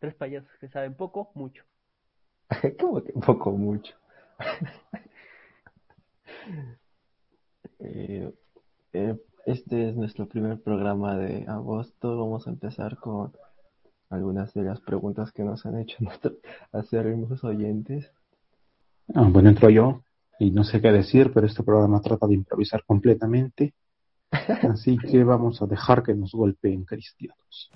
tres payasos que saben poco, mucho. ¿Cómo que poco mucho? Eh, eh, este es nuestro primer programa de agosto. Vamos a empezar con algunas de las preguntas que nos han hecho nuestros acérrimos oyentes. Ah, bueno, entro yo y no sé qué decir, pero este programa trata de improvisar completamente. Así que vamos a dejar que nos golpeen cristianos.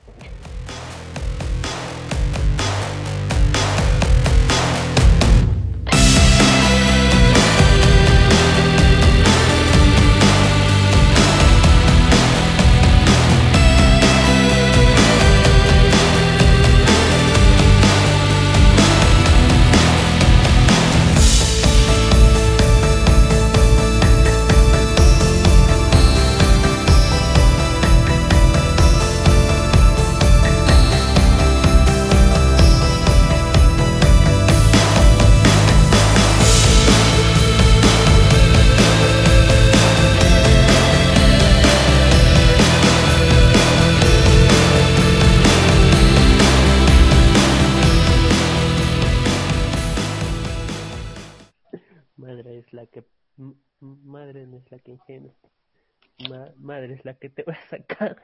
Que ingenua. Ma- madre es la que te va a sacar.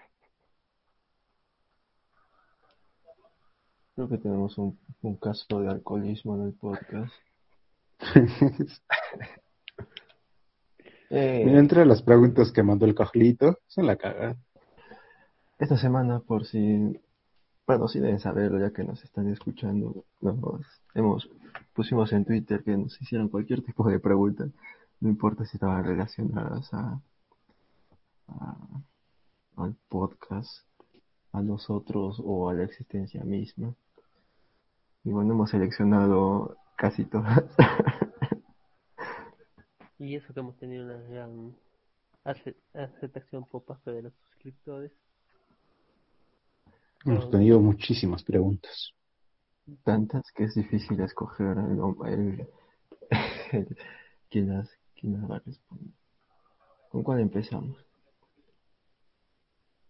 Creo que tenemos un, un caso de alcoholismo en el podcast. Eh, Entre las preguntas que mandó el Cajlito, se la caga. esta semana, por si, bueno, sí deben saberlo ya que nos están escuchando, nos hemos, pusimos en Twitter que nos hicieran cualquier tipo de pregunta, no importa si estaban relacionadas a, a- al podcast, a nosotros o a la existencia misma. Y bueno, hemos seleccionado casi todas. Y eso que hemos tenido una gran ace- aceptación por parte de los suscriptores. Hemos tenido muchísimas preguntas. tantas que es difícil escoger el, el- el- quién las, ¿Con cuál empezamos?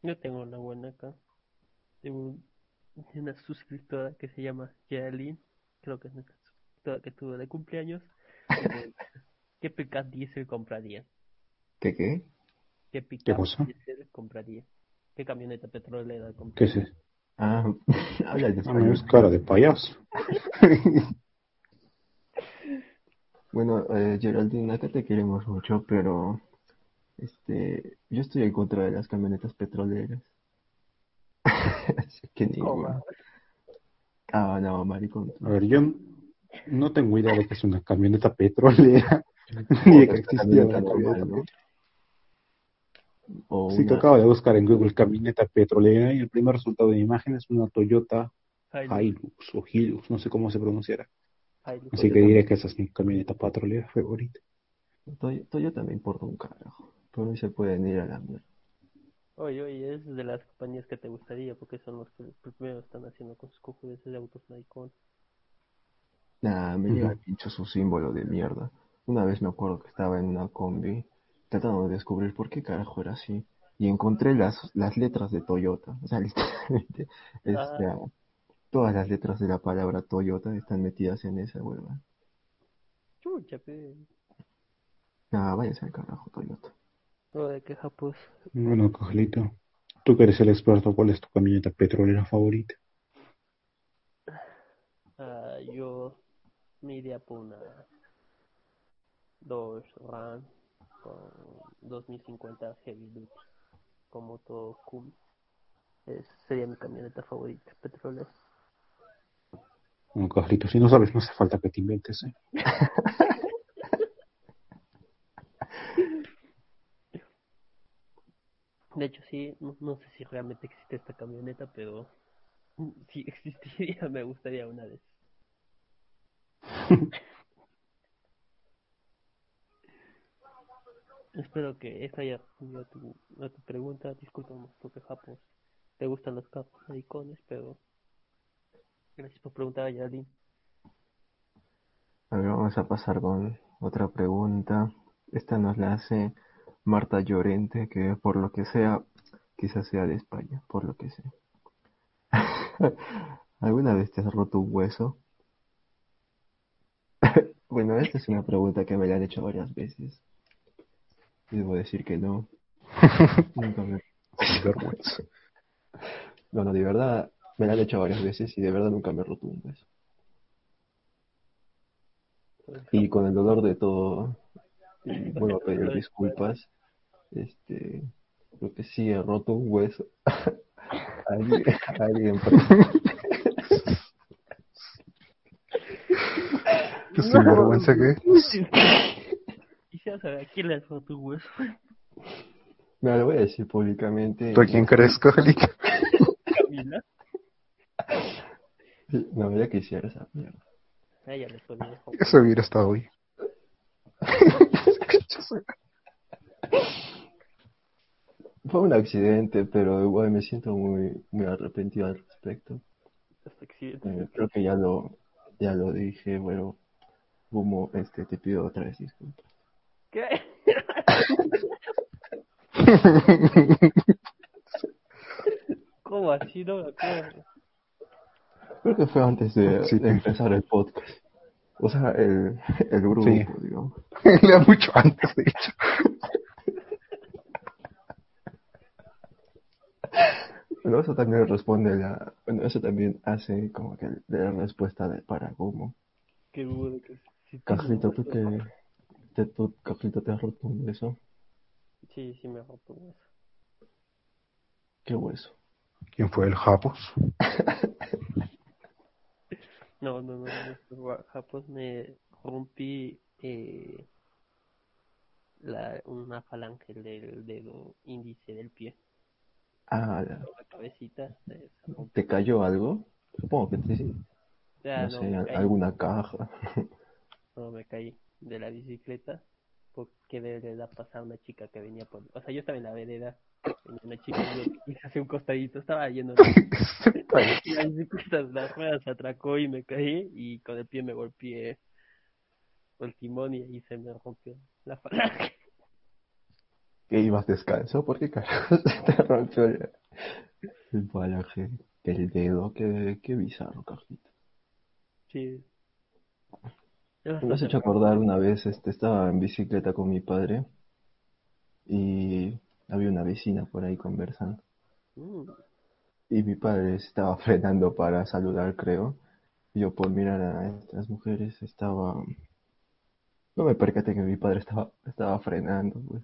Yo tengo una buena acá. De, un- de una suscriptora que se llama Geraldine. Creo que es nuestra suscriptora que tuvo de cumpleaños. ¿Qué pickup diesel compraría? ¿Qué qué? ¿Qué cosa? diesel compraría? ¿Qué camioneta petrolera ¿Qué compraría? es eso? Ah, habla de Ah, es español. cara de payaso. Bueno, eh, Geraldine, acá te queremos mucho, pero este, yo estoy en contra de las camionetas petroleras. Así que ni ¿Cómo? bueno. Ah, no, maricón. A ver, yo no tengo idea de que es una camioneta petrolera, ni de que existía una camioneta ¿no? petrolera. O Sí que una- acabo de buscar en Google camioneta petrolera y el primer resultado de mi imagen es una Toyota Hilux, Hilux o Hilux, no sé cómo se pronunciará. Así que diré que esa es mi camioneta petrolera favorita. Toy- Toyota me importa un carajo. Por mí se pueden ir a la mierda. Oye, oye, es de las compañías que te gustaría porque son los que primero están haciendo con sus cojones de autos maricón. Nah, me llega pincho su símbolo de mierda. Una vez me acuerdo que estaba en una combi tratando de descubrir por qué carajo era así. Y encontré las, las letras de Toyota. O sea, literalmente, este, Ah. Todas las letras de la palabra Toyota están metidas en esa hueva. Chucha, pe. Nah, váyanse al carajo, Toyota. No de queja, pues. Bueno, Cajlito, tú que eres el experto, ¿cuál es tu camioneta petrolera favorita? Ah, yo me iría por una Dodge Ram con 2050 Heavy Duty con motor cool. Es, sería mi camioneta favorita, petrolera. Bueno, Cajlito, si no sabes, no hace falta que te inventes, ¿eh? De hecho, sí, no, no sé si realmente existe esta camioneta, pero si existiría, me gustaría una vez. Espero que esta haya respondido a tu, a tu pregunta. Discúlpame porque Japón te gustan los carros maricones, pero gracias por preguntar a Yadin. A ver, vamos a pasar con otra pregunta. Esta nos la hace Marta Llorente, que por lo que sea, quizás sea de España, por lo que sea. ¿Alguna vez te has roto un hueso? Bueno, esta es una pregunta que me la han hecho varias veces. Y debo decir que no. Nunca me... No, no, de verdad me la han hecho varias veces y de verdad nunca me he roto un hueso. Y con el dolor de todo, y vuelvo a pedir disculpas. Este, creo que sí he roto un hueso. Alguien, alguien Qué sinvergüenza que es. Quisiera saber a quién le has roto un hueso. Me lo voy a decir públicamente. ¿Tú a quién crees? Camila. No, ya quisiera esa mierda. Ah, ya le ponía. Eso hubiera estado bien. Fue un accidente, pero igual me siento muy, muy arrepentido al respecto. Este accidente. Eh, creo que ya lo, ya lo dije, bueno, como este te pido otra vez disculpas. ¿Qué? ¿Cómo así? No me acuerdo. Creo que fue antes de, Sí. de empezar el podcast. O sea, el, el grupo, Sí. digamos. Era mucho antes, de hecho. Bueno, eso también responde la, bueno, eso también hace como que de la respuesta de para cómo. Qué bueno que tú que, te, tú, Carlito, te has roto un hueso. Sí, sí me roto un hueso. ¿Qué hueso? ¿Quién fue el Japos? No, no, no, no, Japón me rompí eh, la, una falange del dedo índice del pie. Ah, la- cabecita se se rompió. ¿te cayó algo? Supongo que te, sí. No no, sé, alguna caja. No, me caí de la bicicleta porque de vereda pasaba una chica que venía por... O sea, yo estaba en la vereda, venía una chica y hacia un costadito, estaba yendo y la bicicleta, la rueda se atracó y me caí y con el pie me golpeé el timón y ahí se me rompió la falange. que ibas descalzo, ¿por qué carajo se te rompió el, el falange del dedo? Qué, qué bizarro, Carlito. Sí. Me has hecho acordar una vez, este, estaba en bicicleta con mi padre y había una vecina por ahí conversando. Mm, Y mi padre estaba frenando para saludar, creo. Y yo por mirar a estas mujeres estaba... No me percaté que mi padre estaba, estaba frenando, pues.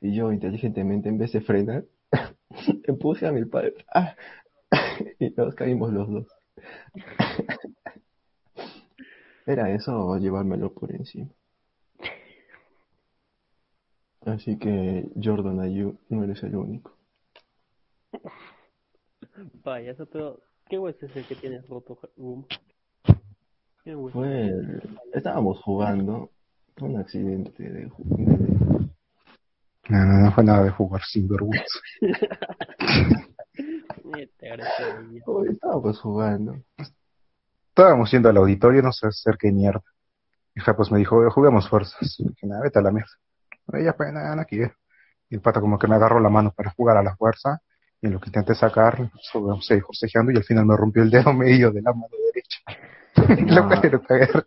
Y yo inteligentemente, en vez de frenar, empuje a mi padre. Y nos caímos los dos. ¿Era eso o llevármelo por encima? Así que, Jordan Ayu, no eres el único. Vaya, eso pero... ¿Qué hueso es el que tienes roto, Boom? ¿Qué hueso? Fue el- Estábamos jugando, fue un accidente de, de- No, no, no fue nada de jugar sin vergüenza. Estábamos jugando. Estábamos yendo al auditorio, no sé hacer qué mierda. Y Japos me dijo, "Oye, juguemos fuerzas. Y dije, nada, vete a la mierda. Ella pues nada, no quiere. Y el pata como que me agarró la mano para jugar a la fuerza. Y en lo que intenté sacar, so- seguí forcejeando y al final me rompió el dedo medio de la mano derecha. Y lo cual era cagar.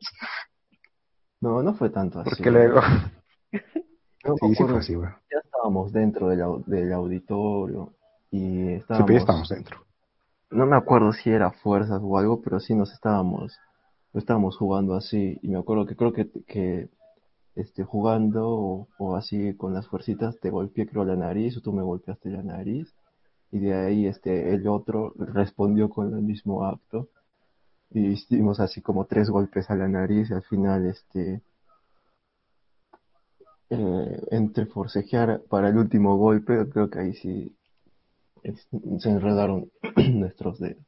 No, no fue tanto así. Porque luego... Sí, sí fue así, güey. ya estábamos dentro del, del auditorio y Sí, estábamos... pero ya estamos dentro. No me acuerdo si era fuerzas o algo, pero sí nos estábamos, estábamos jugando así. Y me acuerdo que creo que, que este, jugando o, o así con las fuercitas te golpeé creo la nariz o tú me golpeaste la nariz. Y de ahí este, el otro respondió con el mismo acto. Y hicimos así como tres golpes a la nariz y al final este, eh, entre forcejear para el último golpe, creo que ahí sí es- se enredaron nuestros dedos.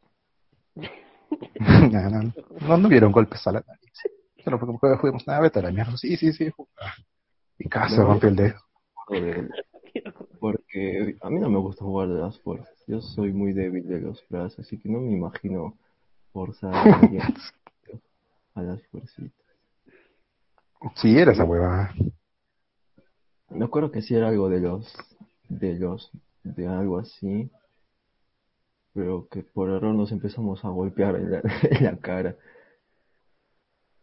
no, no, no, no vieron golpes a la nariz. Solo fue como que fuimos, nada, vete a la mierda. Sí, sí, sí. Y casi se No. rompió el dedo. de- porque a mí no me gusta jugar de las fuerzas. Yo soy muy débil de los brazos, así que no me imagino forzar a las fuercitas. Sí, era esa huevada. Me acuerdo que sí era algo de los, de los, de algo así. pero que por error nos empezamos a golpear en la, en la cara.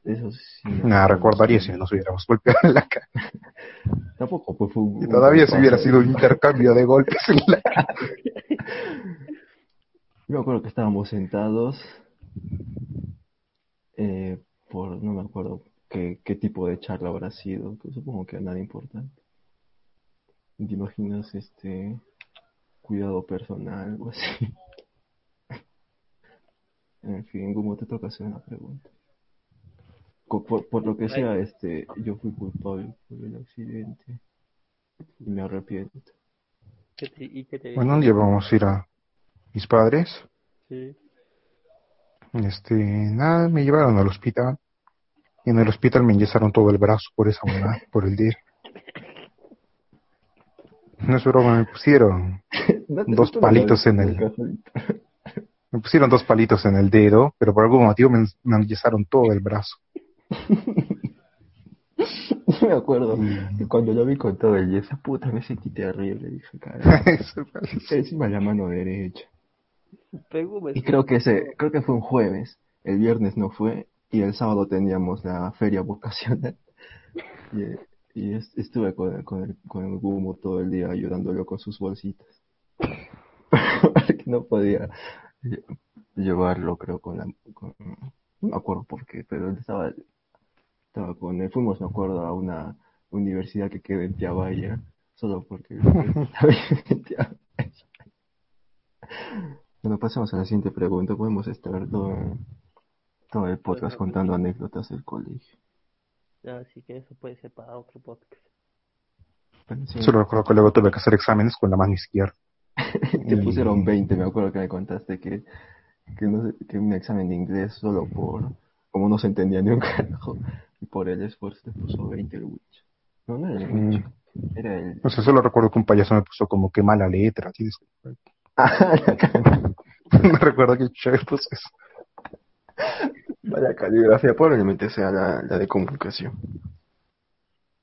Eso sí. Nada, acuerdo recordaría si nos hubiéramos golpeado en la cara. Tampoco, pues fue un, Y un todavía si hubiera sido un intercambio de golpes en la cara. Yo me acuerdo que estábamos sentados eh, por, no me acuerdo qué, qué tipo de charla habrá sido, supongo que nada importante. ¿Te imaginas este cuidado personal o así? En fin, ¿cómo te toca hacer una pregunta? Por, por lo que sea, este, yo fui culpable por el accidente y me arrepiento. ¿Qué te- ¿Y qué te Bueno, un día vamos a ir a mis padres. Sí. Este, nada, me llevaron al hospital. Y en el hospital me enyesaron todo el brazo por esa huevada, por el dedo. No es broma, me pusieron, No te- Dos palitos en el me pusieron dos palitos en el dedo, pero por algún motivo me, me enyesaron todo el brazo. Me acuerdo Mm. que cuando lo vi con todo el yeso, puta, me sentí terrible, dije, cara, Eso parece. encima la mano derecha. Y creo que ese, creo que fue un jueves, el viernes no fue, y el sábado teníamos la feria vocacional. Y, y es- estuve con, el- con, el, con el Gumo todo el día ayudándolo con sus bolsitas. Porque no podía lle- llevarlo, creo, con la... con- no me acuerdo por qué, pero él estaba, estaba con él. Fuimos, me acuerdo, a una universidad que queda en Tiabaya, solo porque estaba en Tiabaya. Bueno, pasemos a la siguiente pregunta. Podemos estar todo, todo el podcast contando anécdotas del colegio. Así que eso puede ser para otro podcast. Sí, Solo recuerdo que luego tuve que hacer exámenes con la mano izquierda. te pusieron 20, me acuerdo que me contaste que, que, no sé, que un examen de inglés solo por, como no se entendía ni un carajo, y por el esfuerzo te puso 20 el Witch. No, no era el Witch, era el... No sé, solo recuerdo que un payaso me puso como que mala letra. tienes que- Ah, no recuerdo que chévere puso eso. La caligrafía, probablemente sea la, la de comunicación.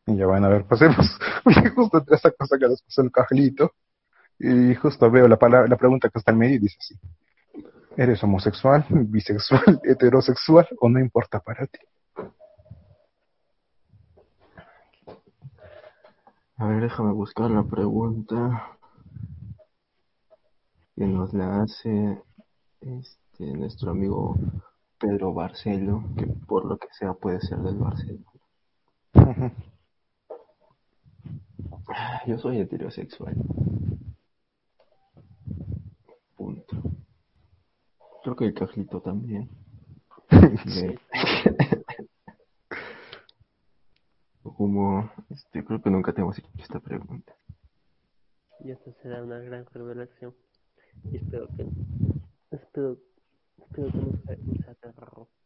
Y ya van a ver, pasemos. Porque justo entre esa cosa que nos pasó el cajlito. Y justo veo la, palabra, la pregunta que está en medio y dice así. ¿Eres homosexual, bisexual, heterosexual o no importa para ti? A ver, déjame buscar la pregunta que nos la hace este, nuestro amigo Pedro Barcelo, que por lo que sea puede ser del Barcelo. Yo soy heterosexual. Punto. Creo que el cajlito también. Como, este, creo que nunca tenemos hecho esta pregunta. Y esta será una gran revelación. Y espero que espero, espero que no sea, no sea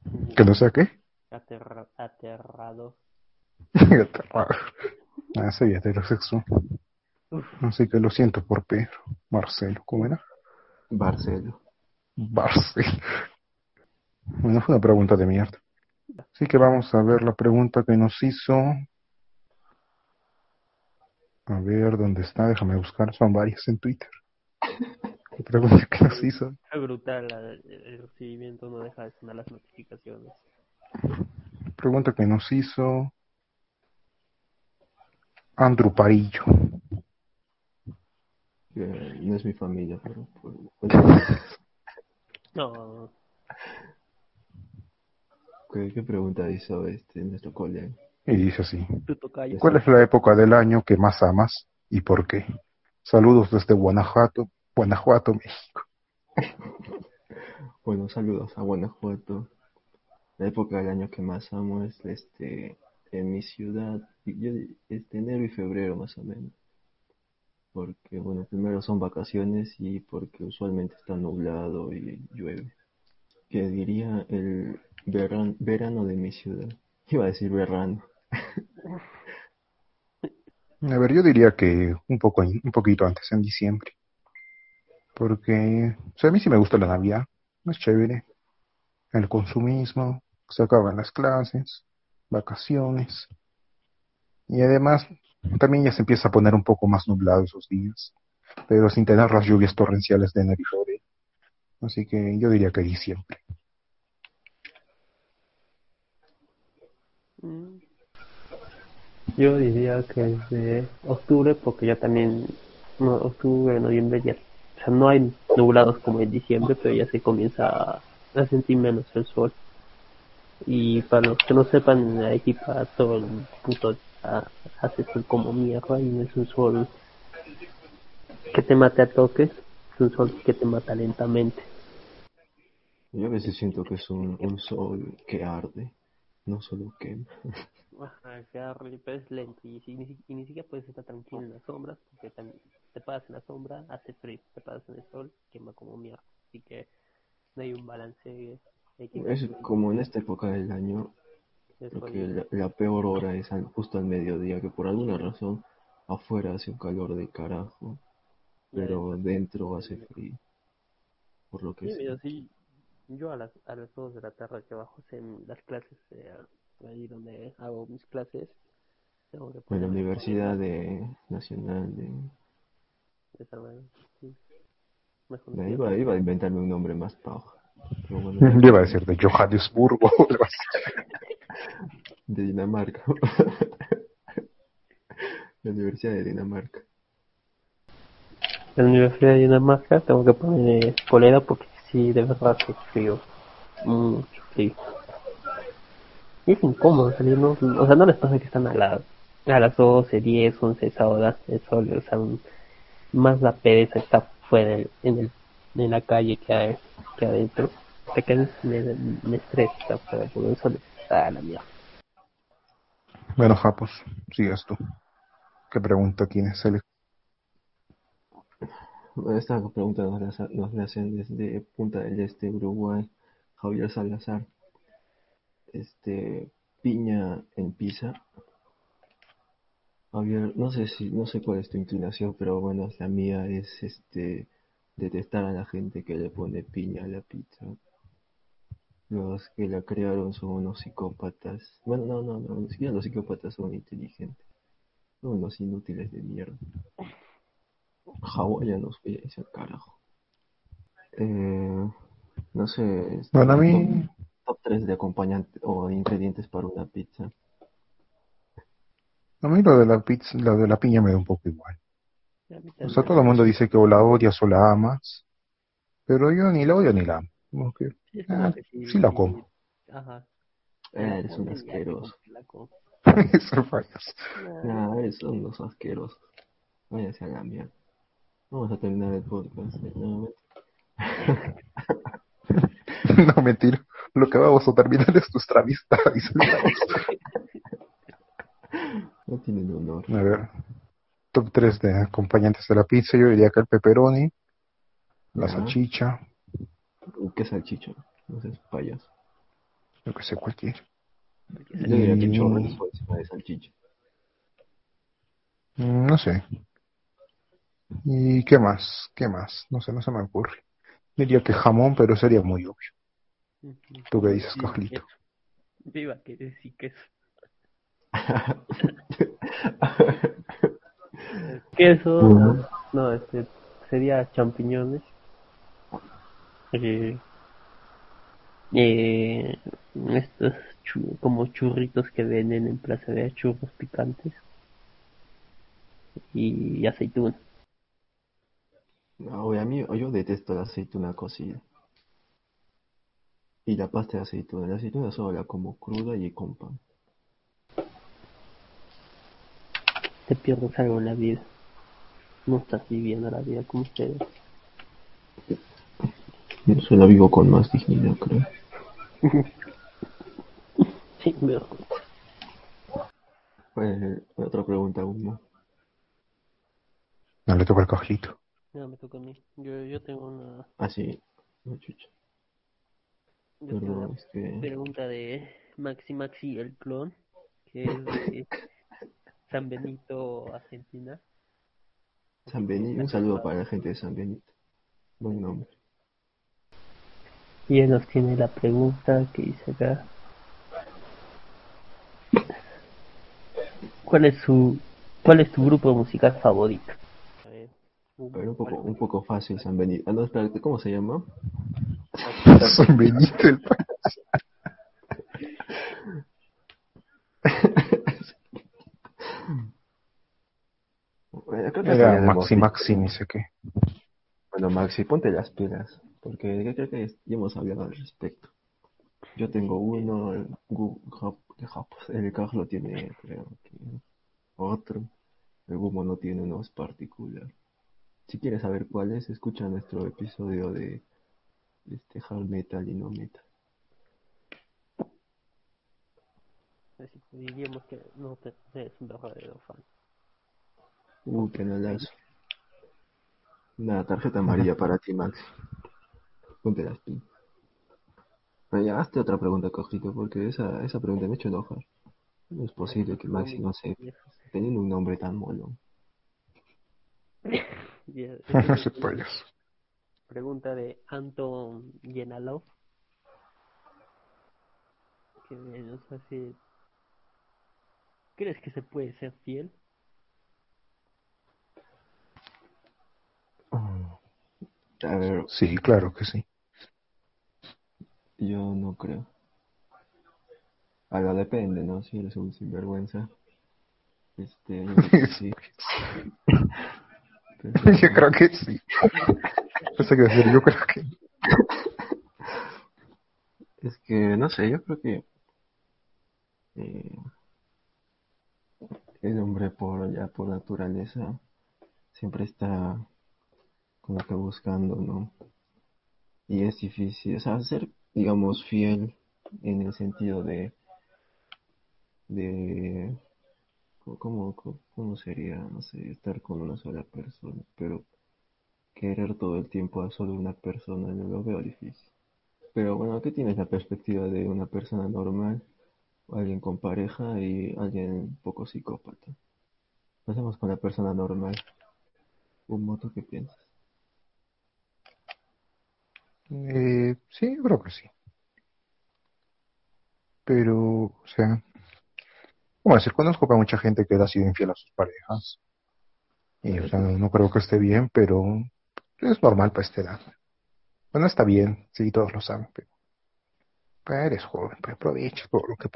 aterrado. ¿Que no sea qué? Aterra, aterrado. ah, soy heterosexual. Uf. Así que lo siento por Pedro. Marcelo, ¿cómo era? Barcelo. Barcelo. Bueno, fue una pregunta de mierda. Así que vamos a ver la pregunta que nos hizo. A ver, ¿dónde está? Déjame buscar. Son varias en Twitter. Pregunta que nos hizo. Es brutal el, recibimiento, no deja de sonar las notificaciones. Pregunta que nos hizo. Andrew Parillo. que no es mi familia, pero por- No, ¿qué, qué pregunta hizo este nuestro colega? Y dice así. ¿Cuál es la época del año que más amas y por qué? Saludos desde Guanajuato, Guanajuato, México. Bueno, saludos a Guanajuato. La época del año que más amo es este en mi ciudad, yo este enero y febrero más o menos. Porque bueno, primero son vacaciones y porque usualmente está nublado y llueve. Que diría el verano, verano de mi ciudad. Iba a decir verano. A ver, yo diría que un poco, un poquito antes, en diciembre. Porque, o sea, a mí sí me gusta la Navidad, es chévere. El consumismo, se acaban las clases, vacaciones. Y además, también ya se empieza a poner un poco más nublado esos días. pero sin tener las lluvias torrenciales de enero y febrero. Así que yo diría que diciembre. Mm. Yo diría que es de octubre porque ya también no, octubre, noviembre ya, o sea, no hay nublados como en diciembre, pero ya se comienza a, sentir menos el sol. Y para los que no sepan, en Arequipa todo el puto hace sol como mierda y no es un sol que te mate a toques, es un sol que te mata lentamente. Yo a veces siento que es un, un sol que arde, no solo quema. Ajá, pero es lento y, si- y ni siquiera puedes estar tranquilo en las sombras porque también te paras en la sombra, hace frío, te paras en el sol, quema como mierda. Así que no hay un balance. Es como en esta época del año, de creo sol. que la, la peor hora es al- justo al mediodía, que por alguna razón afuera hace un calor de carajo, pero dentro hace frío. Por lo que Sí, sé. mira, sí, yo a las, a las 2 de la tarde que bajo en las clases, eh, ahí donde hago mis clases, tengo que En la Universidad de Nacional de... esa madre, sí. Mejor de- iba, iba a inventarme un nombre más paja. Bueno, Yo iba a decir de Johannesburgo. de Dinamarca. la Universidad de Dinamarca. En la Universidad de Dinamarca tengo que poner polera porque sí, de verdad hace frío, mucho frío. Es incómodo salir, ¿no? O sea, no les pasa que están a, la, a las 12, 10, 11 esa hora, el sol, o sea, más la pereza está fuera en, el, en la calle que, a- que adentro. O sea, que me, me estresa fuera porque el sol está a la mierda. Bueno, Japos, sigas tú. ¿Qué pregunta tienes, Ele? Bueno, Esta pregunta nos la hacen desde Punta del Este, Uruguay. Javier Salazar. Este, piña en pizza. Javier, no sé si, no sé cuál es tu inclinación, pero bueno, la mía es este detestar a la gente que le pone piña a la pizza. Los que la crearon son unos psicópatas. Bueno, no, no, no, ni siquiera los psicópatas son inteligentes. Son unos inútiles de mierda. Hawaiianos, voy a decir carajo. Eh, no sé. este, Bueno, a mí, Top 3 de acompañante o de ingredientes para una pizza. a mí lo de la pizza, lo de la piña me da un poco igual. O sea, todo el mundo dice que o la odias o la amas, pero yo ni la odio ni la amo. Como que, Sí, ah, que la como. Ajá. Eh, eres un asqueroso. Eso fallas. Nah, eres unos asquerosos. Váyanse a la mierda. Vamos a terminar el podcast. eh, No, No, mentira. Lo que vamos a terminar es nuestra Ramos. no tienen honor. A ver, top 3 de acompañantes de la pizza. Yo diría que el pepperoni, la Ya. salchicha, ¿Qué salchicho? No sé, payaso. yo que sé, cualquier. Yo diría que Y- chorizo encima de salchicha. Mm, No sé. ¿Y qué más? ¿Qué más? No sé, no se me ocurre. Diría que jamón, pero sería muy obvio. ¿Tú qué dices, queso. Viva que decir queso. Queso, no, este, sería champiñones. Eh, eh, estos como churritos que venden en Plaza de churros picantes. Y aceituna. No, a mí, yo detesto la aceituna cocida. Y la pasta de aceituna. La aceituna solo la como cruda y con pan. Te pierdes algo en la vida. No estás viviendo la vida como ustedes. Yo solo vivo con más dignidad, creo. Sí, mejor. Pues, otra pregunta, uno. No le toca al Carlito. Ya me toca a mí. Yo, yo tengo una, Ah, sí. No, chucha. Yo tengo una Perdón, es que... pregunta de Maxi Maxi el clon, que es de San Benito, Argentina. San Benito. Un saludo para la gente de San Benito. Buen nombre. Y él nos tiene la pregunta que dice acá. ¿Cuál es su cuál es tu grupo musical favorito? A ver, Pero un poco, algo- un poco fácil, San Benito. Ah, no, espérate, ¿cómo se llama? San Benito el pa- Bueno, creo que Era sería de Maxi. Maxi, ni sé qué. Bueno, Maxi, ponte las pilas, porque yo creo que ya hemos hablado al respecto. Yo tengo uno, el, el Carlos tiene, creo que otro, el Gumo no tiene uno es particular. Si quieres saber cuál es, escucha nuestro episodio de este hard metal y no metal. Así que diríamos que no te, eres un verdadero fan. Uh, penalazo. Una tarjeta amarilla para ti, Maxi. Ponte las pilas. Pero ya, hazte otra pregunta, Cojito, porque esa, esa pregunta me ha hecho enojar. No es posible que Maxi no sepa, teniendo un nombre tan molón. Y, Ese payaso. Pregunta de Anton Yenalov. Que nos hace. ¿Crees que se puede ser fiel? A ver, Sí, claro que sí. yo no creo. Ahora depende, ¿no? Si eres un sinvergüenza. Este, sí. Yo creo que sí. Pensé que decir, yo creo que. Es que, no sé, yo creo que eh, el hombre por ya por naturaleza siempre está como que buscando, ¿no? Y es difícil, o sea, ser, digamos, fiel en el sentido de, de, ¿cómo, cómo, sería, no sé, estar con una sola persona, pero querer todo el tiempo a solo una persona, no lo veo difícil. Pero bueno, ¿qué tienes la perspectiva de una persona normal, alguien con pareja y alguien poco psicópata? Pasemos con la persona normal. Un moto, ¿qué piensas? Eh, sí, creo que sí. Pero, o sea, ¿cómo decir? Conozco a mucha gente que ha sido infiel a sus parejas. Y, o sea, no, creo que esté bien, pero es normal para esta edad. Bueno, está bien, sí, todos lo saben, pero, pero eres joven, pues aprovecha todo lo que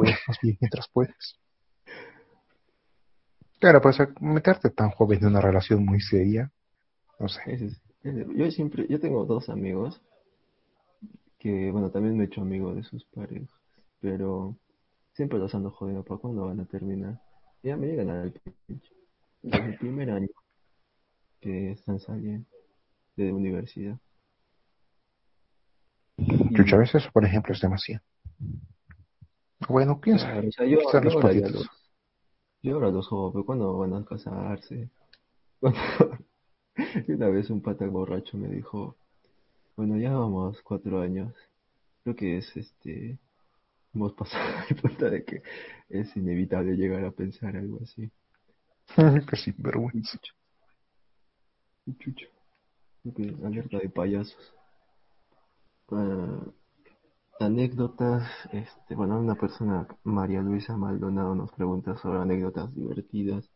bien mientras puedes. Claro, pues meterte tan joven en una relación muy seria, no sé. Yo siempre, yo tengo dos amigos que, bueno, también me he hecho amigo de sus parejas, pero siempre los ando jodiendo para cuándo van a terminar. Ya me llegan al pinche. Desde el primer año que están saliendo de universidad. Chucha, a veces por ejemplo, es demasiado. Bueno, sabe. Claro, o sea, yo, los ahora los, yo ahora los jodo, pero ¿cuándo van a casarse? Y una vez un pata borracho me dijo, bueno, ya vamos cuatro años. Creo que es este, hemos pasado el punto de que es inevitable llegar a pensar algo así. Qué sinvergüenza. Y chucho. Que alerta de payasos. Ah, anécdotas, este, bueno, una persona, María Luisa Maldonado, nos pregunta sobre anécdotas divertidas.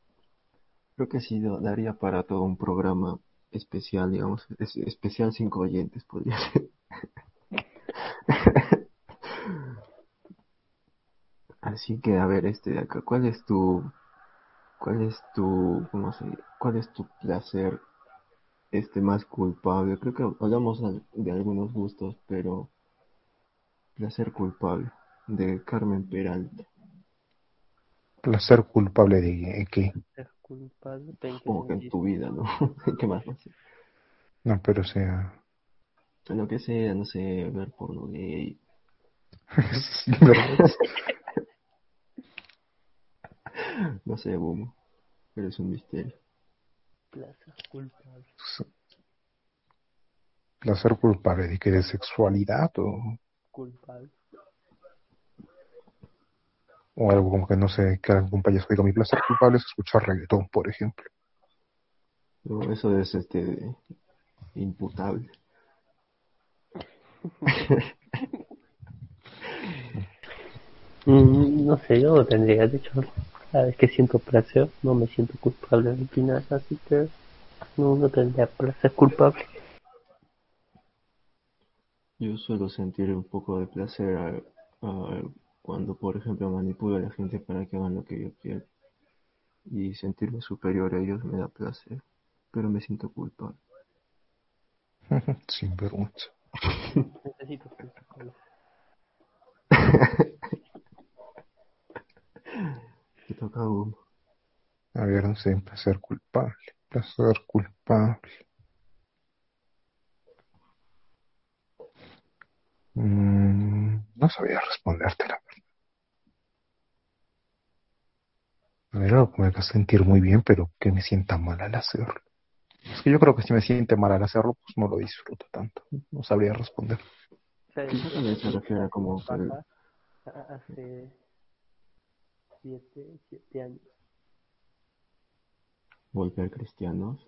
Creo que sí daría para todo un programa especial, digamos, es- especial cinco oyentes, podría ser. Así que, a ver, este de acá, ¿cuál es tu, cuál es tu, cómo se, cuál es tu placer, este, más culpable? Creo que hablamos de algunos gustos, pero placer culpable, de Carmen Peralta. Placer culpable de que. Ser culpable. ¿en qué Como que en tu vida, ¿no? ¿Qué más? No sé. No, pero o sea. Lo que sea, no sé, ver porno gay. No sé, boom. Pero es un misterio. Placer culpable. Placer culpable de que de sexualidad o, Culpable. o algo como que no sé, que algún payaso diga mi placer culpable es escuchar reggaetón, por ejemplo. No, eso es este imputable. Mm, no sé, yo no tendría. De hecho, cada vez que siento placer, no me siento culpable de opinar, así que no, no tendría placer culpable. Yo suelo sentir un poco de placer al- al- cuando, por ejemplo, manipulo a la gente para que hagan lo que yo quiero. Y sentirme superior a ellos me da placer, pero me siento culpable. Sin vergüenza. Necesito. Te toca a ver, no sé, placer culpable. Placer culpable. Mm, no sabía responderte la verdad. A ver, algo que me haga sentir muy bien, pero que me sienta mal al hacerlo. Es que yo creo que si me siente mal al hacerlo, pues no lo disfruto tanto. No sabría responder. Quizá también se refiere a como que el- Papá, a- hace siete, siete años. golpear cristianos.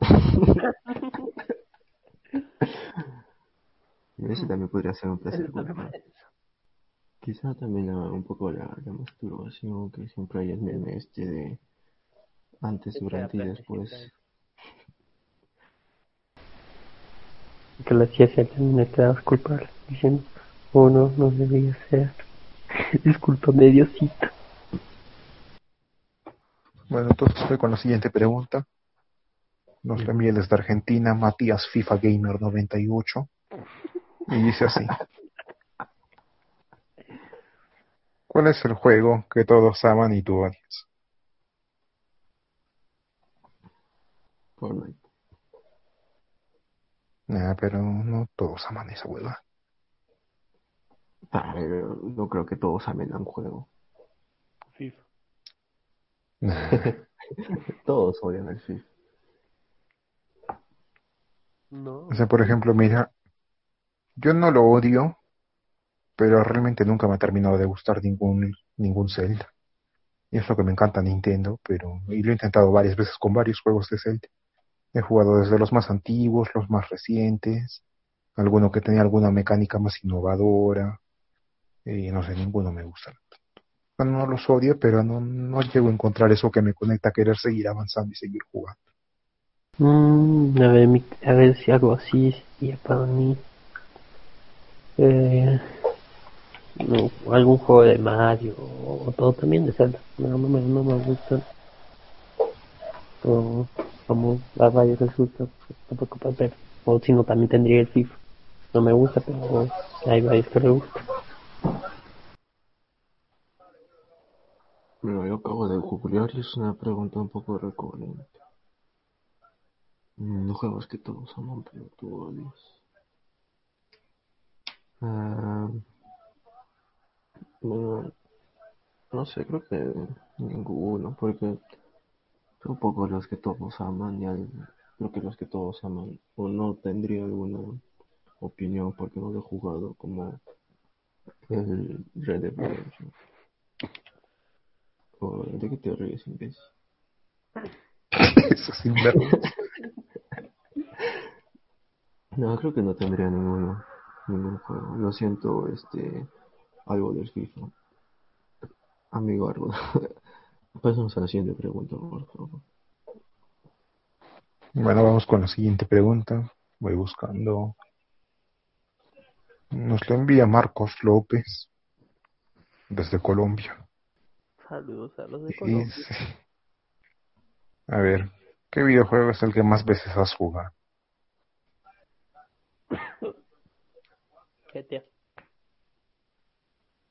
Ese también podría ser un placer Eso culpable. Quizá también la- un poco la, la masturbación, que siempre hay el meme este de antes, durante y después. Que la ciencia también te das culpable, diciendo, oh no, no debía ser. Discúlpame, Diosito. Bueno, entonces estoy con la siguiente pregunta. Nos la envía desde Argentina Matías FIFA Gamer 98 y dice así. ¿Cuál es el juego que todos aman y tú odias? Fortnite. Nah, pero no todos aman esa hueva. Ah, pero no creo que todos amen a un juego. FIFA. Todos odian el FIFA. No. O sea, por ejemplo, mira, yo no lo odio, pero realmente nunca me ha terminado de gustar ningún, ningún Zelda. Y es lo que me encanta Nintendo, pero y lo he intentado varias veces con varios juegos de Zelda. He jugado desde los más antiguos, los más recientes, alguno que tenía alguna mecánica más innovadora, y no sé, ninguno me gusta. No los odio, pero no, no llego a encontrar eso que me conecta a querer seguir avanzando y seguir jugando. Mm, a, ver, a ver si algo así sería para mí. Eh, no, algún juego de Mario o, todo también de Zelda. No, no me, no me gustan. Como a varios les gusta, tampoco para ver. O si no, también tendría el FIFA. No me gusta, pero hay varios que le gustan. Bueno, yo acabo de googlear y es una pregunta un poco recurrente. Mm, juegos que todos aman, pero tú odias. Ah, bueno, no sé, creo que ninguno, porque son pocos los que todos aman y al- creo que los que todos aman o no tendría alguna opinión porque no lo he jugado como Red Dead Redemption. O de qué te ríes, imbécil. Eso sin vergüenza. No, creo que no tendría ninguno, ningún juego. Lo siento, este, algo del FIFA. Amigo algo. Pasamos a la siguiente pregunta, por favor. Bueno, vamos con la siguiente pregunta. Voy buscando. Nos lo envía Marcos López desde Colombia. Saludos a los de Colombia. dice, A ver, ¿qué videojuego es el que más veces has jugado? GTA.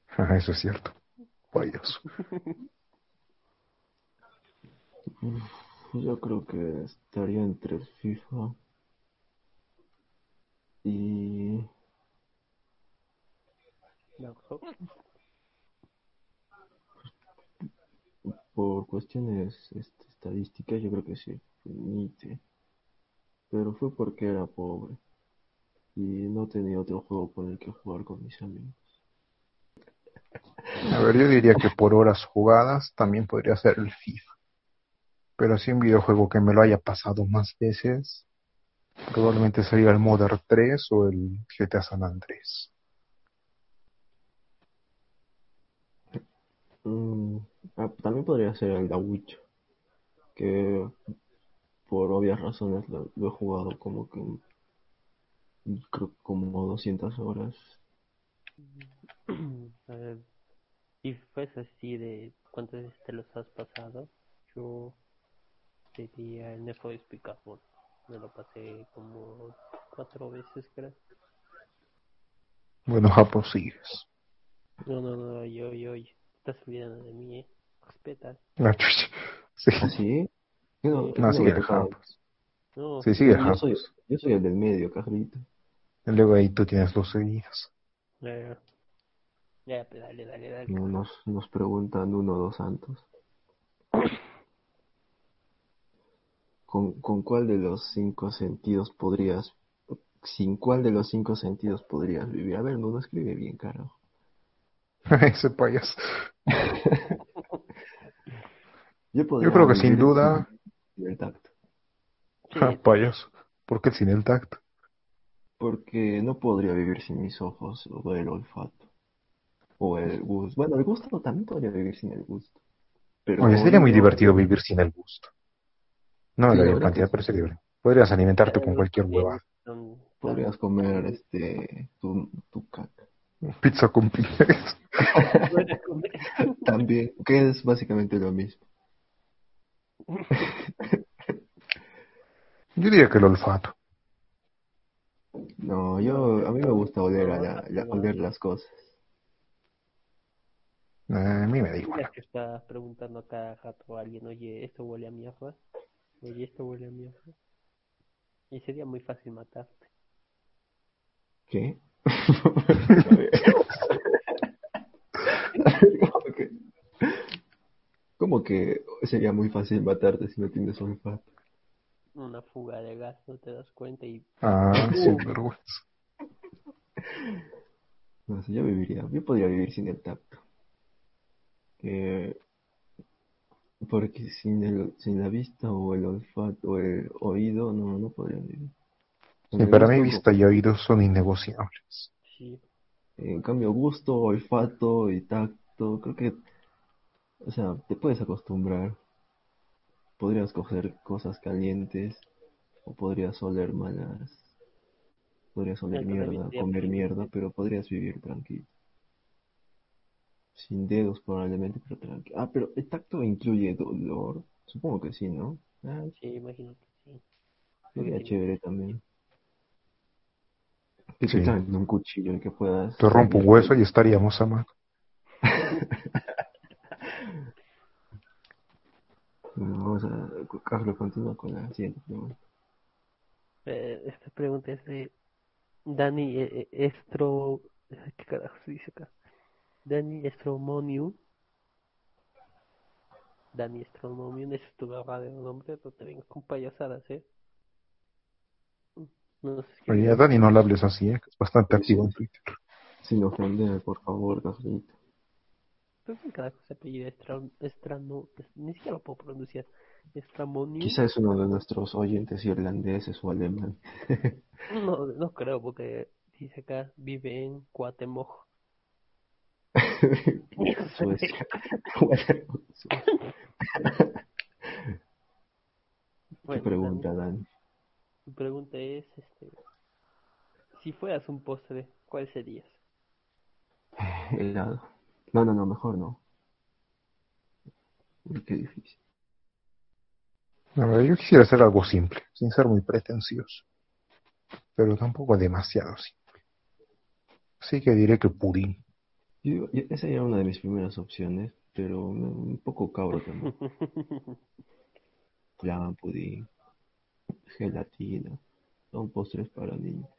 Ajá, Eso es cierto. Payaso. Yo creo que estaría entre el FIFA y. por cuestiones este, estadísticas yo creo que sí, Nite. Pero fue porque era pobre y no tenía otro juego con el que jugar con mis amigos. A ver, yo diría que por horas jugadas también podría ser el FIFA. Pero si un videojuego que me lo haya pasado más veces, probablemente sería el Modern 3 o el GTA San Andrés. Mm, ah, también podría ser el Witcher, que por obvias razones lo, lo he jugado como que creo que como 200 horas. A ver, y pues así de cuántas veces te los has pasado, yo diría el Speed Carbon. Me lo pasé como cuatro veces, creo. Bueno, Japo, sigues. No, no, no, yo, yo, yo. Estás olvidando de mí, eh. Respeta. Ah, chucha. Sí. ¿Así? Yo no, yo No, no sigue el. Japos. No, Sí, sigue el Yo soy, Japos. yo soy el del medio, Carlito. Y luego ahí tú tienes los seguidos. ya, ya, pues dale, dale, dale. No, Nos, nos preguntan uno o dos santos. ¿Con, ¿Con cuál de los cinco sentidos podrías, sin cuál de los cinco sentidos podrías vivir? A ver, no, no escribe bien, carajo. Ese payaso. Yo, podría Yo creo que sin duda. sin el tacto, Ah, payaso. ¿Por qué sin el tacto? porque no podría vivir sin mis ojos o el olfato o el gusto. Bueno, el gusto también podría vivir sin el gusto. Pero Oye, sería muy no- divertido vivir sin el gusto. No Sí, la cantidad, pero sería. Podrías alimentarte con cualquier son- Podrías comer este tu, tu caca. Pizza con piñas. También, que es básicamente lo mismo. Yo diría que el olfato. No, yo a mí me gusta oler a la, la- oler las cosas. Eh, a mí me da igual. Que está preguntando a cada rato a alguien, oye, esto huele a mierda. Oye, esto huele a mierda. Y sería muy fácil matarte. ¿Qué? A ver. ¿Cómo que, cómo que sería muy fácil matarte si no tienes olfato? Una fuga de gas, no te das cuenta y Ah, sin vergüenza. No sé, yo viviría, yo podría vivir sin el tacto. Eh, porque sin el, sin la vista o el olfato o el oído, no, no podría vivir. Sí, para mí vista y oídos son innegociables. sí. En cambio, gusto, olfato y tacto, creo que, o sea, te puedes acostumbrar. Podrías coger cosas calientes o podrías oler malas. Podrías oler mierda, comer mierda, pero podrías vivir tranquilo. Sin dedos probablemente, pero tranquilo. Ah, pero el tacto incluye dolor. Supongo que sí, ¿no? Ah, Sí, imagino que sí. sería Sí. chévere también. Que Sí. un cuchillo y que puedas... Te rompo un hueso y estaríamos a mano. Vamos a... Carlos, continúa con la siguiente pregunta. Eh, esta pregunta es de Dani eh, eh, Estro... ¿Qué carajo se dice acá? Dani Estromonium. Dani Estromonium, ese es tu verdadero nombre, no te vengas con payasadas, ¿eh? No sé qué Oye, Dani no le hables así, ¿eh? es bastante activo en Twitter. Sin ofender, por favor, Carlito. ¿Pero qué carajo se apellida Estra... Estrano... Ni siquiera lo puedo pronunciar. Estramonium. Quizá es uno de nuestros oyentes irlandeses o alemán. No, no creo, porque dice acá, vive en Cuatemoc. Suecia. ¿Qué Bueno, pregunta, Dan? Mi pregunta es, este, si fueras un postre, ¿cuál serías? Helado. No, no, no, mejor no. Uy, qué difícil. A ver, yo quisiera hacer algo simple, sin ser muy pretencioso. Pero tampoco demasiado simple. Así que diré que pudín. Yo esa era una de mis primeras opciones, pero un un poco cabro también. Flan, pudín, gelatina, son postres para niños.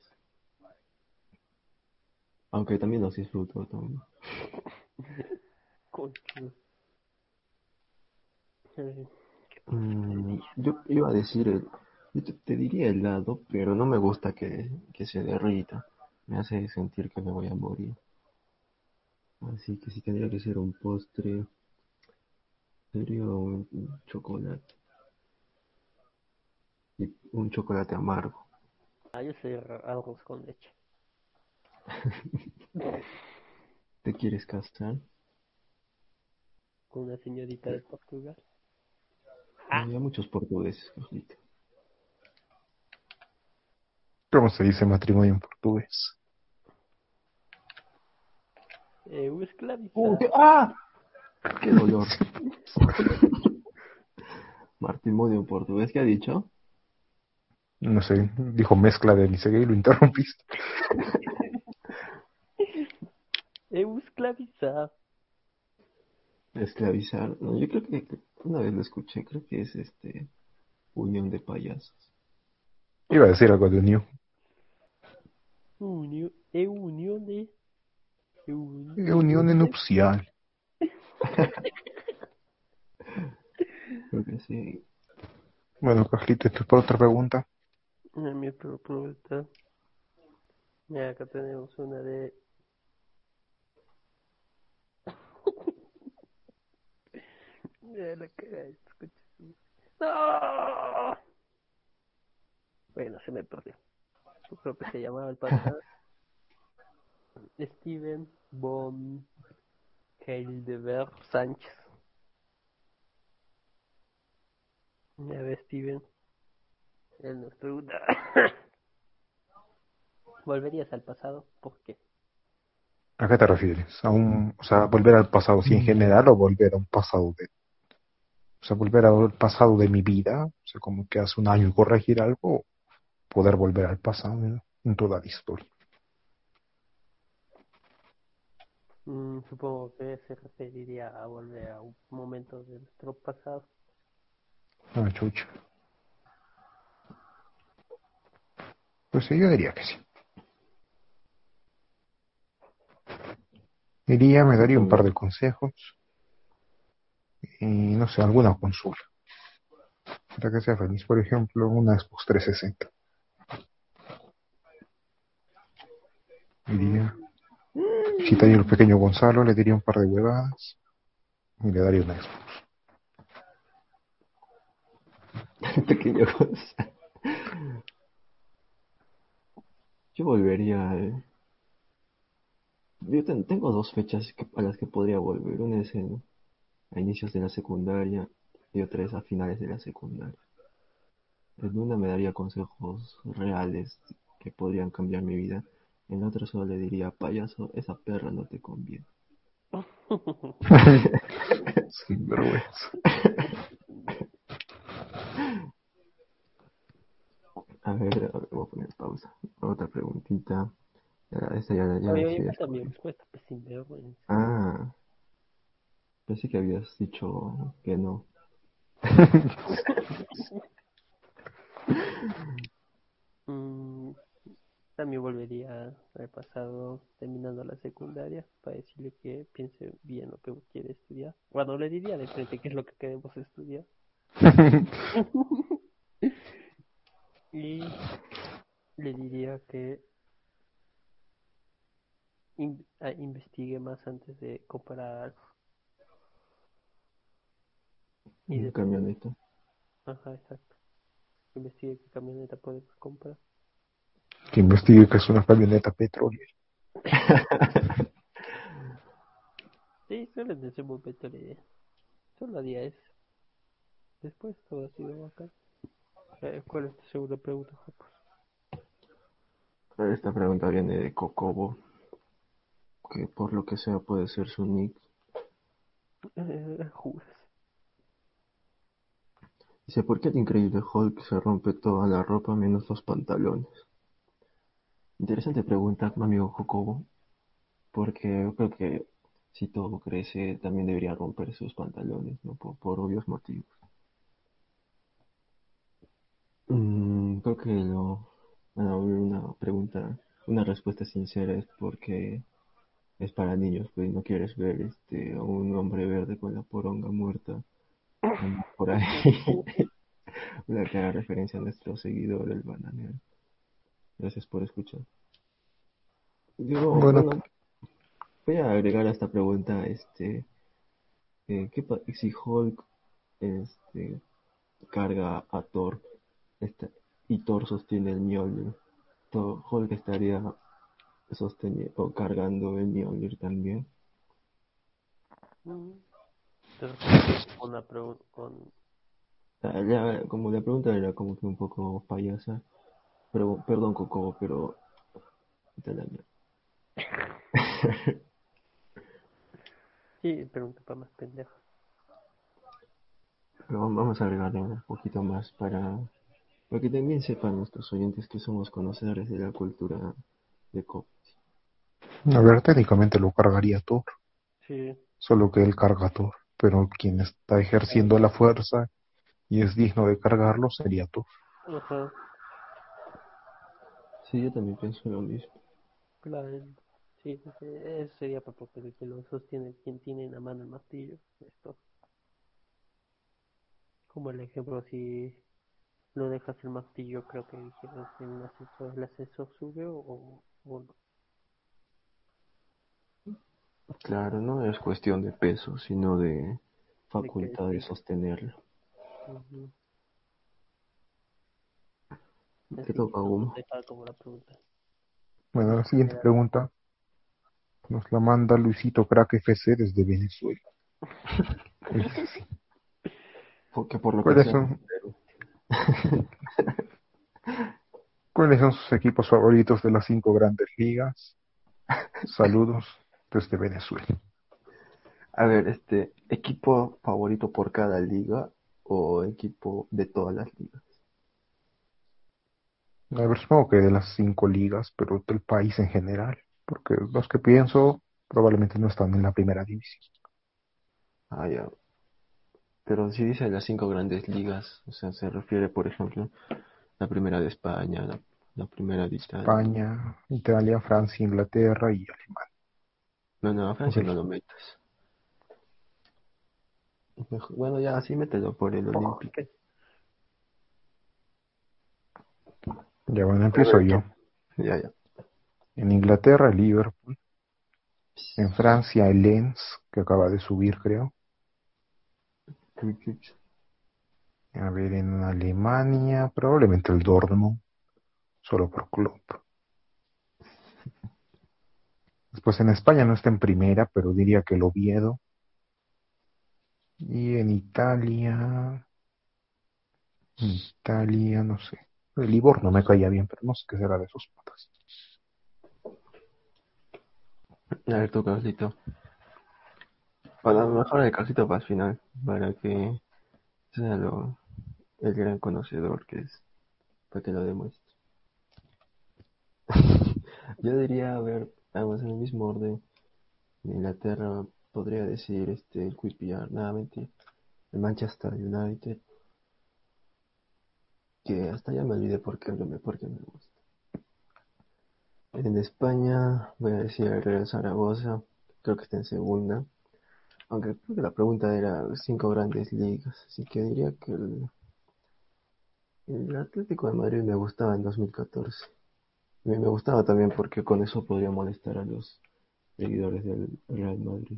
Aunque también los disfruto también. Eh, ¿qué postre Mm, yo iba a decir, el- yo te, te diría helado, pero no me gusta que, que se derrita. Me hace sentir que me voy a morir. Así que si tendría que ser un postre, sería un, un chocolate. Y un chocolate amargo. Ah, yo soy arroz con leche. ¿Te quieres casar? Con una señorita de Portugal. Hay muchos portugueses, Carlito. ¿Cómo se dice matrimonio en portugués? Uh, qué- ¡Ah! ¡Qué dolor! Martín Modio en portugués, ¿qué ha dicho? No sé, dijo mezcla de Licegue y lo interrumpiste. Eu esclavizar. Esclavizar. No, yo creo que una vez lo escuché, creo que es este unión de payasos. Iba a decir algo de New. Unio, eu unione. Eu Unión nupcial. Creo que sí. Bueno, Carlito, ¿esto es para otra pregunta? Eh, Mi pregunta. Mira, acá tenemos una de. Mira la cara coches. ¡No! Bueno, se me perdió. Yo creo que se llamaba el pasado. Steven von Heidelberg Sánchez. Ya ves, Steven. Él nos pregunta. ¿Volverías al pasado? ¿Por qué? ¿A qué te refieres? ¿A un, o sea, volver al pasado, sí, en general, o volver a un pasado de, o sea, volver al pasado de mi vida, o sea, como que hace un año corregir algo, poder volver al pasado en toda la historia? Mm, supongo que se referiría a volver a un momento de nuestro pasado. Ah, chucha. Pues yo diría que sí. Iría, me daría un par de consejos y no sé, alguna consola para que sea feliz. Por ejemplo, una Xbox 360. Iría, quitaría el pequeño Gonzalo, le diría un par de huevadas y le daría una Xbox. Pequeño cosa. Yo volvería al... Yo ten- tengo dos fechas que- a las que podría volver. Una es en- a inicios de la secundaria y otra es a finales de la secundaria. En una me daría consejos reales que podrían cambiar mi vida. En la otra solo le diría, payaso, esa perra no te conviene. Sin vergüenza. A ver, a ver, voy a poner pausa. Otra preguntita. Ya, esta ya, ya la Oye, sé. oye, pasa mi respuesta, pues sin vergüenza. Ah, pensé que habías dicho que no. Mm, también volvería al pasado terminando la secundaria para decirle que piense bien lo que quiere estudiar. Bueno, le diría de frente qué es lo que queremos estudiar. Y le diría que in- ah, investigue más antes de comprar algo. Y de- camioneta. Ajá, exacto. Investigue qué camioneta podemos comprar. Que investigue que es una camioneta petróleo. Sí, solo en ese momento la idea. Solo haría eso. Después todo ha sido bacán. Eh, ¿Cuál es tu segunda pregunta? Esta pregunta viene de Kokobo, que por lo que sea puede ser su nick. Eh. Dice, ¿por qué el increíble Hulk se rompe toda la ropa menos los pantalones? Interesante pregunta, mi amigo Kokobo, porque yo creo que si todo crece también debería romper sus pantalones, ¿no? Por, por obvios motivos. Creo que lo, bueno, una pregunta, una respuesta sincera es porque es para niños, pues no quieres ver este a un hombre verde con la poronga muerta por ahí. Una clara referencia a nuestro seguidor, el bananero. Gracias por escuchar. Yo, Bueno. bueno, voy a agregar a esta pregunta, este, eh, ¿qué pa- si Hulk, este, carga a Thor, este, y Thor sostiene el Mjolnir, Thor- Hulk estaría sosteniendo o cargando el Mjolnir también? Mm. Una pregunta con... Ah, como la pregunta era como que un poco payasa, Pero, perdón, Coco, pero... la mierda. Sí, pregunta para más pendejos. Pero vamos a agregarle un poquito más para, para que también sepan nuestros oyentes que somos conocedores de la cultura de COP. A ver, técnicamente lo cargaría Thor, Sí, solo que él carga a Thor, pero quien está ejerciendo la fuerza y es digno de cargarlo sería Thor. ajá, Sí, yo también pienso lo mismo. claro. Sí, eso sería para porque que lo sostiene quien tiene en la mano el martillo. Esto. Como el ejemplo, si lo dejas el martillo, creo que dijeron en un ascensor, el ascensor sube o, o no. Claro, no es cuestión de peso, sino de facultad de sí. sostenerlo. Ujú. Te Así toca, pregunta. Bueno, la siguiente pregunta nos la manda Luisito Crack FC desde Venezuela. Porque por lo que ¿Cuáles son sus equipos favoritos de las cinco grandes ligas? Saludos desde Venezuela. A ver, este, equipo favorito por cada liga o equipo de todas las ligas. A ver, supongo que de las cinco ligas, pero del país en general, porque los que pienso probablemente no están en la primera división. Ah, ya. Pero si dice las cinco grandes ligas, o sea, se refiere, por ejemplo, la primera de España, la, la primera de Italia. España, Italia, Francia, Inglaterra y Alemania. No, no, a Francia no lo metas. Bueno, ya así mételo por el Olympique. Ya bueno, empiezo ver, yo. Ya, ya. En Inglaterra, el Liverpool. En Francia, el Lens, que acaba de subir, creo. A ver, en Alemania, probablemente el Dortmund, solo por club. Después en España no está en primera, pero diría que el Oviedo. Y en Italia, Italia, no sé. El Livorno me caía bien, pero no sé qué será de sus patas. A ver, tu Carlito. Bueno, mejor el Carlito para el final, para que sea lo, el gran conocedor que es, para que lo demuestre. Yo diría, a ver, vamos en el mismo orden. En Inglaterra podría decir este el QPR, nada mentira. El Manchester United. Que hasta ya me olvidé por qué, me, por qué me gusta. En España voy a decir el Real Zaragoza, creo que está en segunda. Aunque creo que la pregunta era cinco grandes ligas, así que diría que el, Atlético de Madrid me gustaba en 2014. Me, me gustaba también porque con eso podría molestar a los seguidores del Real Madrid.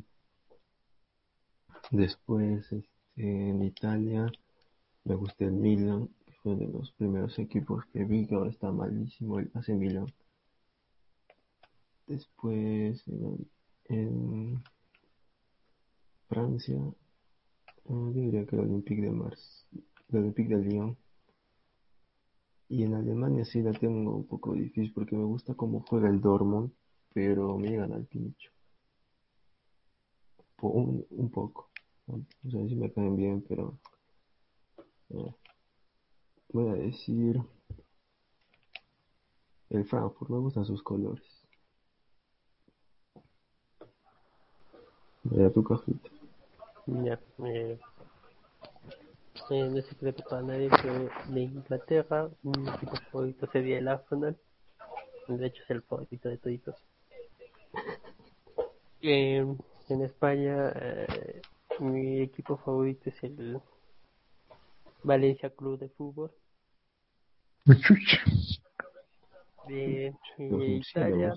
Después, este, en Italia, me gusta el Milan, que fue de los primeros equipos que vi, que ahora está malísimo el AC Milan. Después, en Francia, eh, yo diría que el Olympique de Mars, el Olympique de Lyon. Y en Alemania sí la tengo un poco difícil porque me gusta cómo juega el Dortmund, pero me llegan al pincho. Un, poco. O sea, sí me caen bien, pero... eh, voy a decir... El Frankfurt, me gustan sus colores. Vaya tu cajita. Ya, eh, eh, no es secreto para nadie que de Inglaterra mi equipo favorito sería el Arsenal. De hecho es el favorito de toditos. Eh, en España eh, mi equipo favorito es el Valencia Club de Fútbol. De, Italia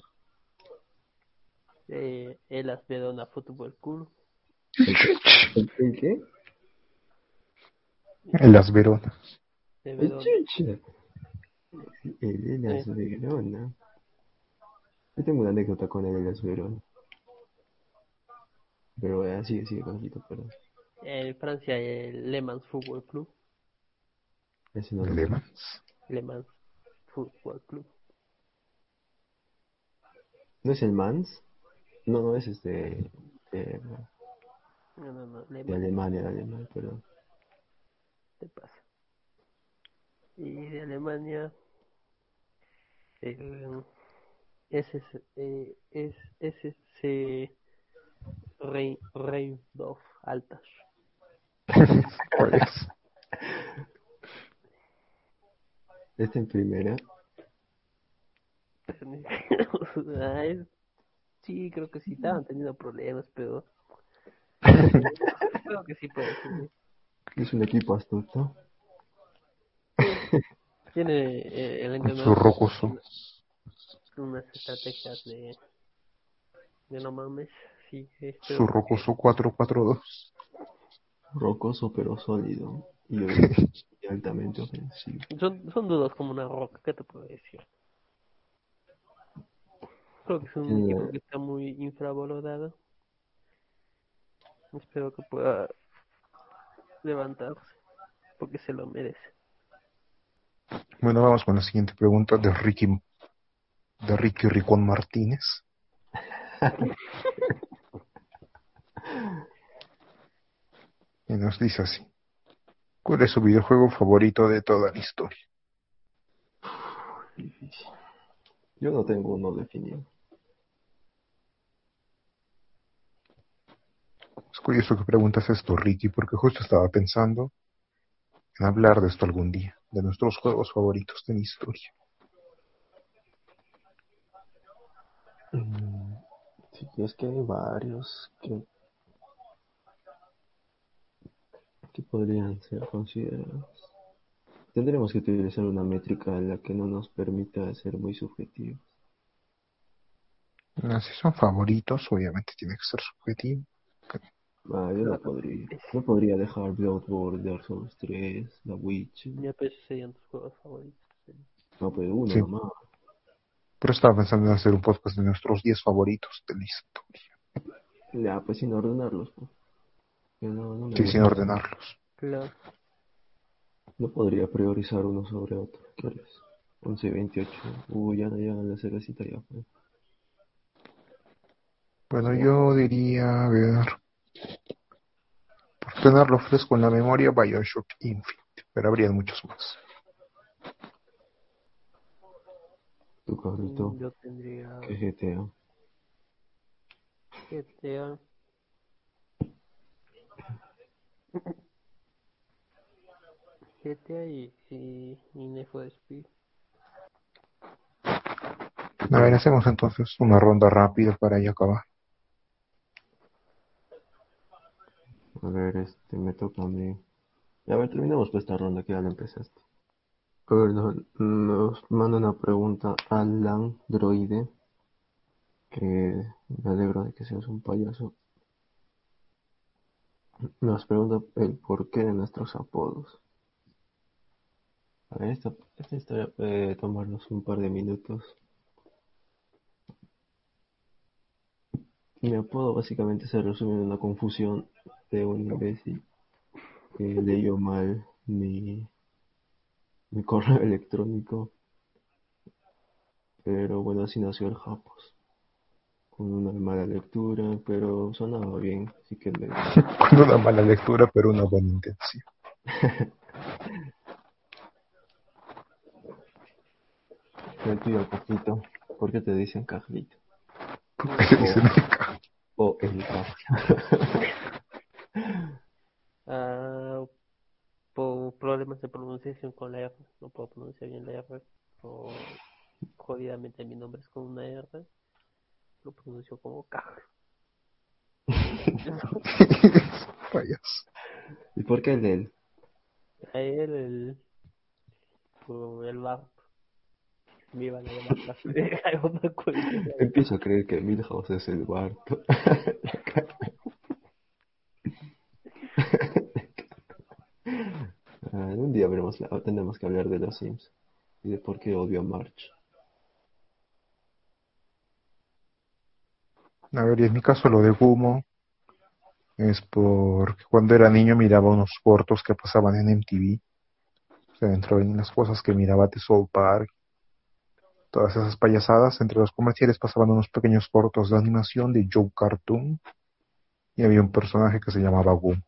eh, el Asbedona Fútbol Club. ¿El, el qué? En las Veronas. De El Verona. chucha. El Elas Verona. Yo tengo una anécdota con el Elas Verona. Pero eh, sigue, sigue, Carlito, perdón. En Francia el Le Mans Fútbol Club. Ese no Le Mans. Le Mans Fútbol Club. ¿No es el Mans? No, no es este. De, No, no, no, de Alemania, Alemania, de Alemania, perdón. te pasa. Y de Alemania, eh, SS, eh, es SC Rei- Reindorf Altas. ¿Cuál es? Este en primera. Sí, creo que sí estaban teniendo problemas, pero creo que sí puede ser. Es un equipo astuto. Tiene eh, el entrenador rocoso. unas estrategias de, de no mames, sí, este, Su rocoso 4-4-2. Rocoso pero sólido. Y, y altamente ofensivo. son, son dudos como una roca, ¿qué te puedo decir? Creo que es un equipo que está muy infravalorado. Espero que pueda levantarse, porque se lo merece. Bueno, vamos con la siguiente pregunta de Ricky, de Ricky Ricón Martínez. Y nos dice así. ¿Cuál es su videojuego favorito de toda la historia? Difícil. Yo no tengo uno definido. Es curioso que preguntas esto, Ricky, porque justo estaba pensando en hablar de esto algún día, de nuestros juegos favoritos de la historia. Mm, Sí, es que hay varios que, que podrían ser considerados. Tendremos que utilizar una métrica en la que no nos permita ser muy subjetivos. Si son favoritos, obviamente tiene que ser subjetivo. Ah, yo no podría. No podría dejar Bloodborne, Dark Souls 3, The Witcher. Ya pues serían tus juegos favoritos. No, pero uno Sí. nomás. Pero estaba pensando en hacer un podcast de nuestros 10 favoritos de la historia. Ya, pues sin ordenarlos. pues. No, no me Sí, sin ordenarlos. Claro. No podría priorizar uno sobre otro. ¿Qué hora es? 11 y 28. Uy, ya no llegan la cervecita ya. pues. Bueno, yo diría, a ver, por tenerlo fresco en la memoria, Bioshock Infinite, pero habría muchos más. Tu cabrito. Yo tendría Que GTA. GTA. GTA y, y, y for Speed. A ver, hacemos entonces una ronda rápida para ya acabar. A ver, este, me toca a mí. A ver, terminamos pues esta ronda que ya la empezaste. A ver, no- nos manda una pregunta Alan Droide. Que me alegro de que seas un payaso. Nos pregunta el porqué de nuestros apodos. A ver, esta, esta historia puede tomarnos un par de minutos. Mi apodo básicamente se resume en una confusión de un imbécil que leyó mal mi, mi correo electrónico. Pero bueno, así nació el Japos. Con una mala lectura, pero sonaba bien, así que me... Con una mala lectura, pero una buena intención. El tuyo, Cajito. ¿Por qué te dicen Cajito? ¿Por qué le dicen acá? O el Cajo. Ah, por problemas de pronunciación con la R. No puedo pronunciar bien la R. O jodidamente mi nombre es con una R. Lo pronuncio como K. ¿Y por qué el de él? A él, el. por el bar. Me iban a llamar. Empiezo a creer que Milhouse es el Barto. Ah, un día veremos la- tendremos que hablar de los Sims y de por qué odio a March. A ver, y en mi caso lo de Gumo es porque cuando era niño miraba unos cortos que pasaban en MTV. O sea, dentro de las cosas que miraba de Soul Park, todas esas payasadas, entre los comerciales pasaban unos pequeños cortos de animación de Joe Cartoon y había un personaje que se llamaba Goom,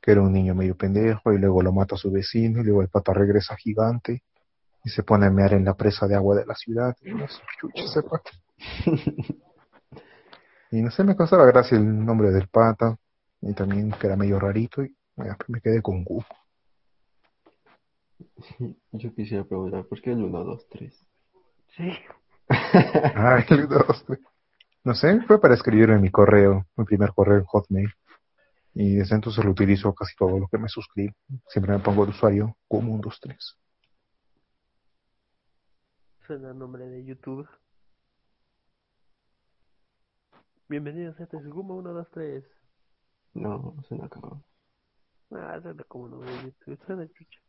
que era un niño medio pendejo y luego lo mata a su vecino y luego el pata regresa gigante y se pone a mear en la presa de agua de la ciudad. Y no sé, chucha, sepa. Y no sé, me causaba gracia el nombre del pata y también que era medio rarito y bueno, me quedé con Goom. Yo quisiera preguntar, ¿por qué el 1, 2, 3? Sí. Ah, el dos. No sé, fue para escribir en mi correo, mi primer correo en Hotmail. Y desde entonces lo utilizo casi todo lo que me suscribo. Siempre me pongo el usuario como un 2, 3. Suena el nombre de YouTube. Bienvenidos a este Suguma 1, 2, 3. No, suena cabrón. Ah, suena como nombre de YouTube. Suena chucho.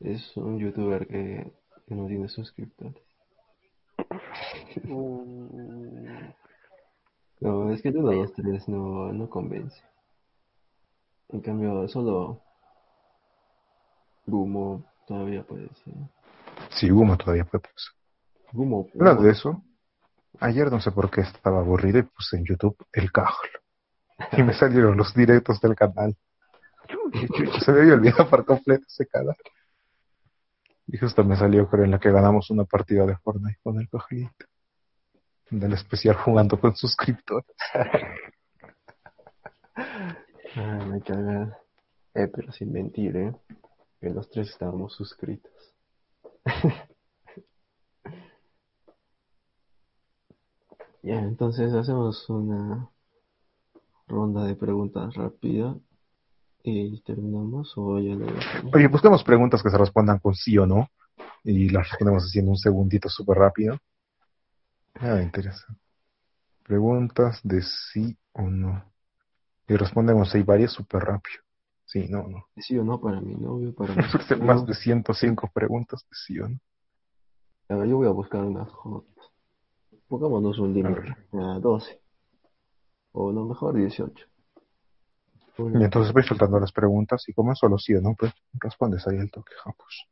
Es un youtuber que, que no tiene suscriptores. Mm, No, es que 1, 2, 3 no, no convence. En cambio, solo Gumo todavía puede ser. Sí, Guma todavía fue pues. Gumo. Hablando de eso, ayer no sé por qué estaba aburrido y puse en YouTube el cajol. Y me salieron los directos del canal. Se me había olvidado por completo ese canal. Y justo me salió, creo, en la que ganamos una partida de Fortnite con el cajolito. Del especial jugando con suscriptores. Ay, me caga. Eh, pero sin mentir, ¿eh? Que los tres estábamos suscritos. Ya, entonces hacemos una ronda de preguntas rápida y terminamos o ya lo. Oye, buscamos preguntas que se respondan con sí o no. Y las respondemos así en un segundito súper rápido. Ah, me interesa. Preguntas de sí o no. Y respondemos ahí varias súper rápido. Sí, no, no. Sí o no para mi novio, para Hacer más de 105 preguntas de sí o no. A ver, yo voy a buscar una hot. Pongámonos un límite a 12. O no, mejor 18. Y entonces voy soltando las preguntas y como es solo sí o no, pues respondes ahí el toque, Japus.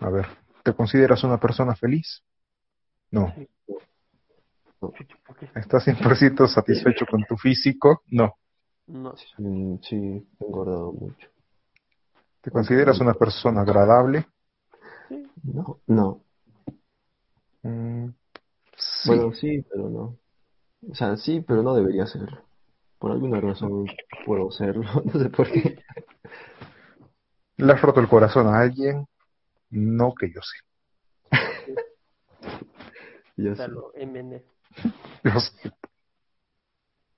A ver, ¿te consideras una persona feliz? No. ¿Estás 100% satisfecho con tu físico? No. No. Mm, Sí, he engordado mucho. ¿Te consideras una persona agradable? No, no. Mm, sí. Bueno, sí, pero no. O sea, sí, pero no debería ser. Por alguna razón puedo serlo, no sé por qué. ¿Le has roto el corazón a alguien? No que yo sé. Yo MN. Yo sé.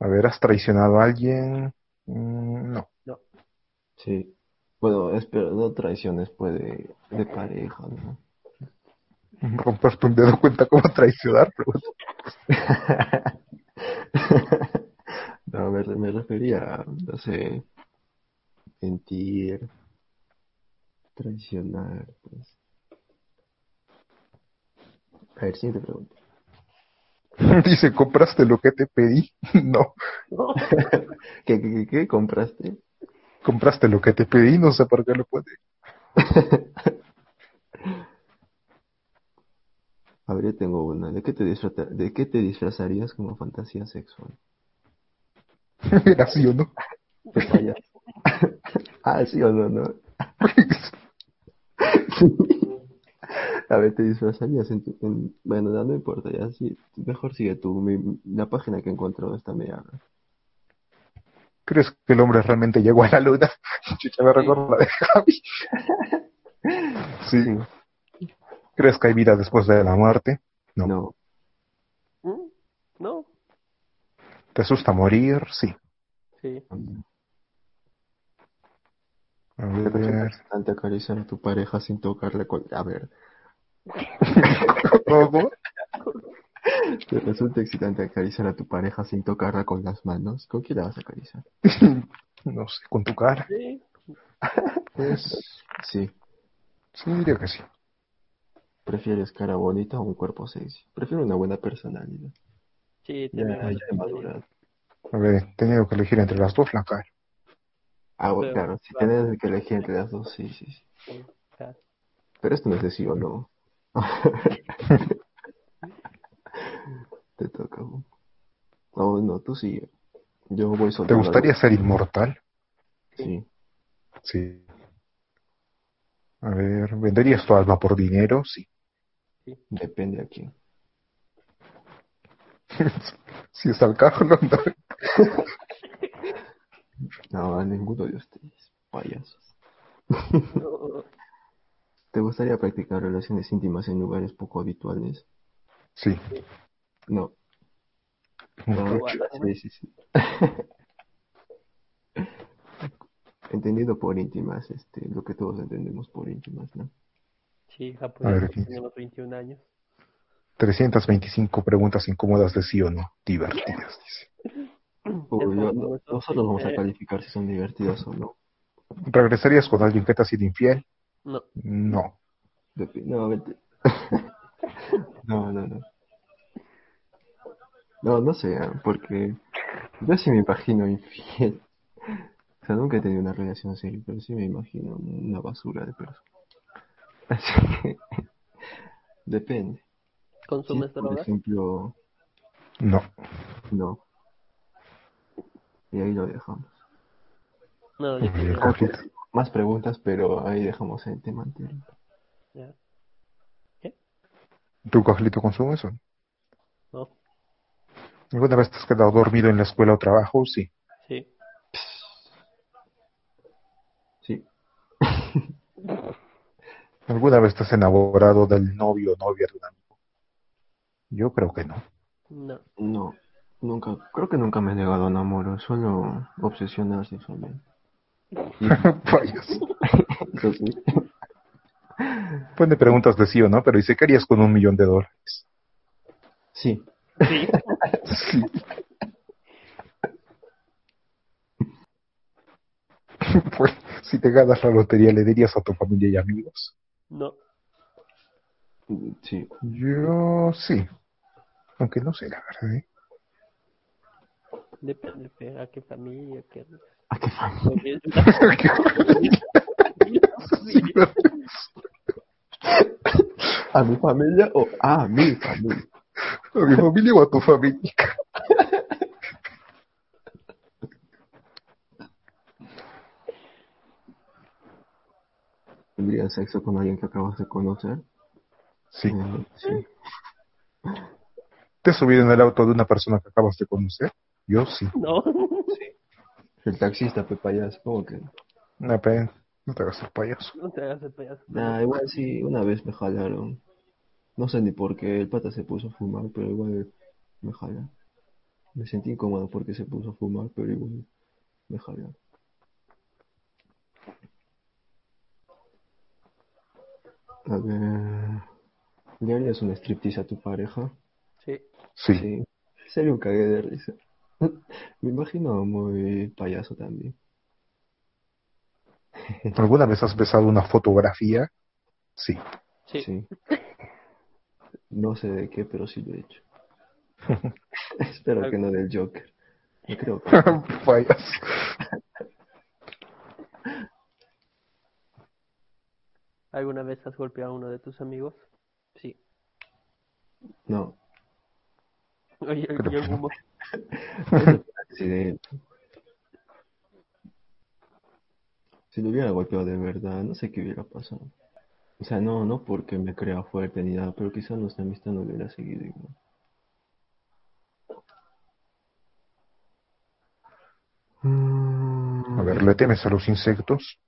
A ver, ¿has traicionado a alguien? Mm, no. Sí. Bueno, espero, no traiciones puede de pareja, ¿no? ¿Romperte un dedo cuenta como traicionar? Pregunta. No, me, me refería a, no sé, mentir, traicionar, pues. A ver, siguiente pregunta. Dice, ¿compraste lo que te pedí? No. ¿Qué, qué, qué, compraste? ¿Compraste lo que te pedí? No sé por qué lo puede. A ver, yo tengo una. ¿De qué te disfrata- de qué te disfrazarías como fantasía sexual? Era sí o no. De payaso. Ah, sí o no, ¿no? A ver, te disfrazarías en tu... en- Bueno, no, no importa, ya sí. Mejor sigue tú. Mi- la página que encontró está media... ¿Crees que el hombre realmente llegó a la luna? Chucha, me recuerdo la de Javi. Sí. ¿Crees que hay vida después de la muerte? No. No. ¿Mm? No. ¿Te asusta morir? Sí. Sí. A ¿Te resulta ver. excitante acariciar a tu pareja sin tocarle con... A ver, ¿Cómo? ¿te resulta excitante acariciar a tu pareja sin tocarla con las manos? ¿Con quién la vas a acariciar? No sé, con tu cara. Sí. Pues Sí. sí, diría que sí. ¿Prefieres cara bonita o un cuerpo sexy? Prefiero una buena personalidad. Sí, Ya, también. ya he madurado. A ver, he tenido que elegir entre las dos la cara. Ah, bueno, Pero, claro, si claro. tienes que elegir entre las dos, sí, sí, sí. Claro. Pero esto no es de sí o no. Te toca. ¿no? No, no, tú sí. Yo voy ¿Te soltando. gustaría ser inmortal? Sí. Sí. A ver, ¿venderías tu alma por dinero? Sí. Depende a quién. si es al Carlos, no. No, a ninguno de ustedes. Payasos. No, ¿Te gustaría practicar relaciones íntimas en lugares poco habituales? Sí. No. No, sí, sí. Entendido por íntimas, este, lo que todos entendemos por íntimas, ¿no? Sí, ver, japonés, aquí. tenemos 21 años. 325 preguntas incómodas de sí o no. Divertidas, dice. Uy, no- eso, nosotros vamos a calificar si son divertidas o no. ¿Regresarías con alguien que te ha sido infiel? No, No. No, vete. no, no, no. No, no sé, ah, porque yo sí me imagino infiel. O sea, nunca he tenido una relación seria, pero sí me imagino una basura de persona. Así que depende. ¿consumes por drogas? ejemplo, No. no. Y ahí lo dejamos. No, yo. Más preguntas, pero ahí dejamos el tema anterior. ya. ¿Tú, Carlito, consumes o no? No, ¿Alguna vez te has quedado dormido en la escuela o trabajo? Sí, ¿Alguna vez te has enamorado del novio o novia de un amigo? Yo creo que no. No, no. Nunca, creo que nunca me he negado a amor, solo obsesionar sexualmente. Eso sí. Pone preguntas de sí o no, pero dice, ¿qué harías con un millón de dólares? Sí. sí. Sí. Pues, si te ganas la lotería, ¿le dirías a tu familia y amigos? No, Sí. Yo sí. Aunque no sé, la verdad. ¿eh? depende pe, a qué familia, qué... ¿A qué familia? ¿A mi familia o a mi familia? ¿A mi familia o a tu familia? ¿Tendrías sexo con alguien que acabas de conocer? Sí. Eh, sí. ¿Te has subido en el auto de una persona que acabas de conocer? Yo sí. No, El taxista, pe payaso, ¿cómo que? Una pena. No te hagas el payaso. no te hagas el payaso. Nah, igual sí, una vez me jalaron. No sé ni por qué el pata se puso a fumar, pero igual me jalaron. Me sentí incómodo porque se puso a fumar, pero igual me jalaron. A ver. ¿Le harías un striptease a tu pareja? Sí, Sí. Sí. Sería un cague de risa. Me imagino muy payaso también. ¿Alguna vez has besado una fotografía? Sí. sí. Sí. No sé de qué, pero sí lo he hecho. Espero que no del Joker. No creo que. payaso. ¿Alguna vez has golpeado a uno de tus amigos? Sí. No. Oye, Creo ¿y el fue un accidente. Si lo hubiera golpeado de verdad, no sé qué hubiera pasado. O sea, no, no porque me crea fuerte ni nada, pero quizás nuestra amistad no hubiera seguido igual. Mm, A ver, ¿le temes a los insectos?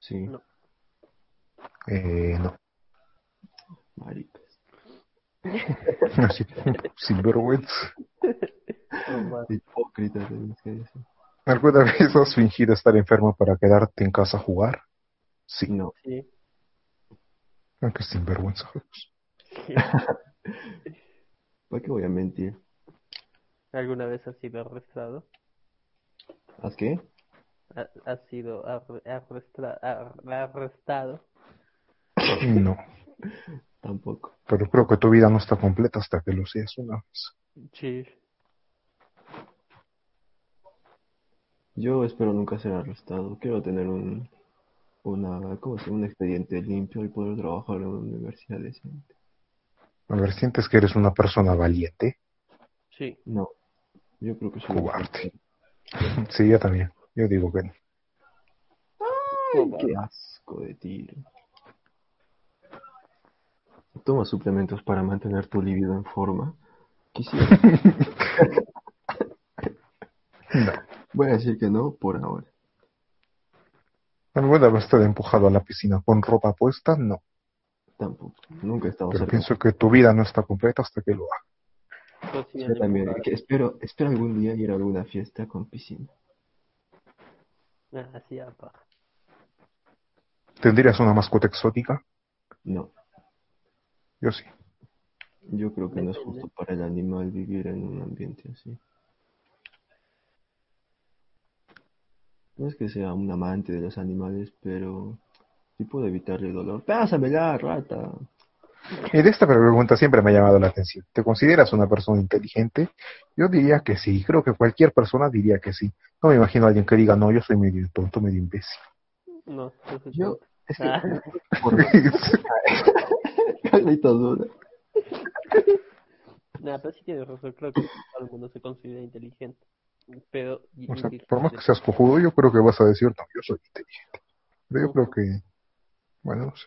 Sí, No. Eh, no. maricas. Hipócrita, tenés que decir. ¿Alguna vez has fingido estar enfermo para quedarte en casa a jugar? Sí. No, Sí. Aunque sinvergüenza. sí. ¿para qué voy a mentir? ¿Alguna vez has sido arrestado? ¿Haz qué? Ha- ¿Has sido arre- arrestra- ar- arrestado? No. Tampoco. Pero creo que tu vida no está completa hasta que lo seas una vez. Sí. Yo espero nunca ser arrestado. Quiero tener un, una, ¿cómo se llama? Un expediente limpio y poder trabajar en una universidad decente. A ver, ¿sientes que eres una persona valiente? Sí. No, yo creo que soy un Cobarde. Sí, yo también. Yo digo que no. Ay, qué asco de tiro. Toma suplementos para mantener tu libido en forma. Quisiera. No. Voy a decir que no por ahora. ¿Alguna vez te he empujado a la piscina con ropa puesta? No. Tampoco. Nunca he estado Pero cerca. pienso que tu vida no está completa hasta que lo hagas. Yo sí también. que espero, espero algún día ir a alguna fiesta con piscina. Ah, sí, apa. ¿Tendrías una mascota exótica? No, Yo sí. yo creo que no es justo para el animal vivir en un ambiente así. No es que sea un amante de los animales, pero sí puedo evitarle el dolor. ¡Pásamela, rata! Y de esta pregunta siempre me ha llamado la atención. ¿Te consideras una persona inteligente? Yo diría que sí. Creo que cualquier persona diría que sí. No me imagino a alguien que diga, no, yo soy medio tonto, medio imbécil. No, yo Ah. Carlitos duda. Nah, pero sí tienes razón, creo que todo el mundo se considera inteligente. Pero, O sea, por más que seas cojudo, yo creo que vas a decir, no, yo soy inteligente. Pero yo creo que, bueno, no sé.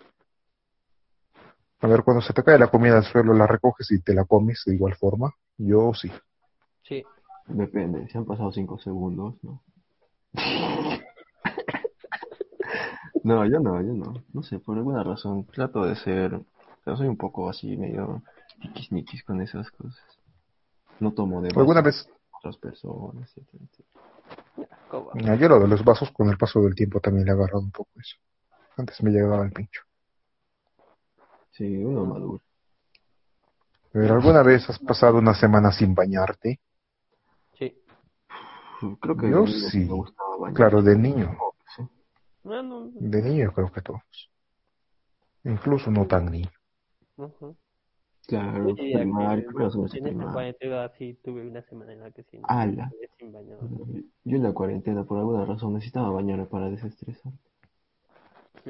A ver, cuando se te cae la comida al suelo, la recoges y te la comes de igual forma. Yo sí. Sí, Depende, si han pasado 5 segundos, ¿no? No, yo no, yo no. No sé, por alguna razón trato de ser. Yo soy un poco así, medio tiquisniquis con esas cosas. No tomo de ¿Alguna vez? otras personas, etcétera, etcétera. Ah, Yo lo de los vasos con el paso del tiempo también le he agarrado un poco eso. Antes me llegaba el pincho. Sí, uno maduro. Pero ¿alguna vez has pasado una semana sin bañarte? Sí. Creo que Yo sí. me gustaba bañar. Claro, de niño. Sí. De niño creo que todos. Incluso no tan niño. Claro, primario, en primario. cuarentena sí tuve una semana en la que sí, ¡Hala! estuve sin bañar. Yo en la cuarentena, por alguna razón, necesitaba bañarme para desestresar.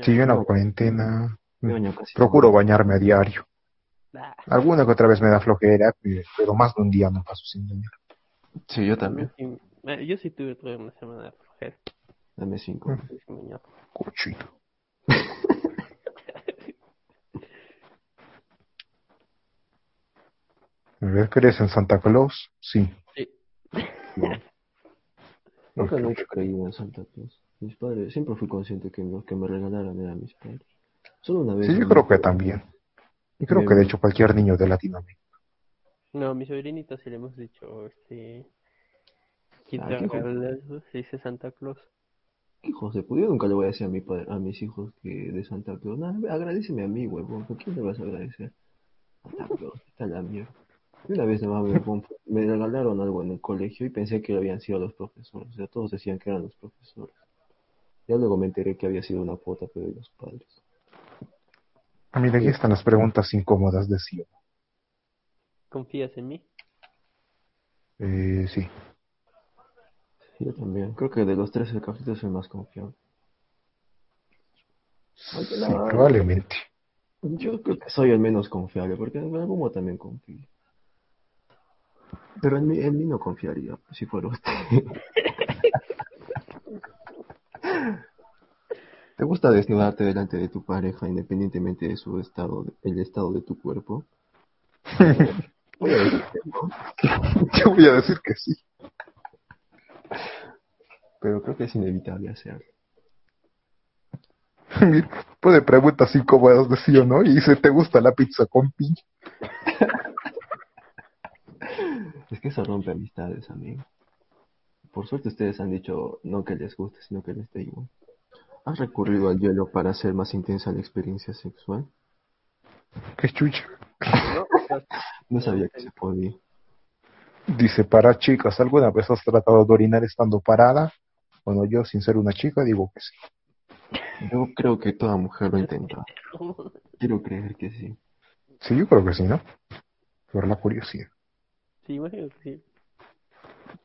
Si yo en la cuarentena baño casi procuro bañarme a diario. Ah, Alguna que otra vez me da flojera, pero más de un día no paso sin bañar. Sí, yo yo también. sí, eh, yo sí tuve toda una semana de flojera. Dame cinco. bañar. Cochino. Ver, ¿crees en Santa Claus? Sí. Sí. No. Nunca, nunca creí en Santa Claus. Mis padres, siempre fui consciente que los que me regalaran eran mis padres. Solo una vez. Sí, yo creo que también. Y creo que de hecho cualquier niño de Latinoamérica. No, a mi sobrinito sí le hemos dicho, este, Ah, se dice Santa Claus. ¿Qué hijos de puta? Yo nunca le voy a decir a, mi padre, a mis hijos que de Santa Claus. Nada, agradeceme a mí, huevón. ¿Por quién le vas a agradecer? Santa Claus, está la mierda. Y una vez me, huevón, me regalaron algo en el colegio y pensé que habían sido los profesores. O sea, todos decían que eran los profesores. Ya luego me enteré que había sido una cuota, pero de los padres. Ah, mira, aquí están las preguntas incómodas de sí. ¿Confías en mí? Eh, sí. Yo también. Creo que de los tres el Carlitos es el más confiable. Sí, probablemente. Yo creo que soy el menos confiable, porque en modo también confío. Pero en mí, en mí no confiaría, si fuera usted. ¿Te gusta desnudarte delante de tu pareja independientemente de su estado, el estado de tu cuerpo? Voy a decir que no, Yo voy a decir que sí. Pero creo que es inevitable hacerlo. Puede preguntas incómodas de sí o no y dice, ¿te gusta la pizza con piña? Es que eso rompe amistades, amigo. Por suerte ustedes han dicho no que les guste, sino que les dé igual. ¿Has recurrido al hielo para hacer más intensa la experiencia sexual? Qué chucha. No, No sabía que se podía. Dice, para chicas, ¿alguna vez has tratado de orinar estando parada? Bueno, yo, sin ser una chica, digo que sí. Yo creo que toda mujer lo intenta. Quiero creer que sí. Sí, yo creo que sí, ¿no? Por la curiosidad. sí, imagino que sí.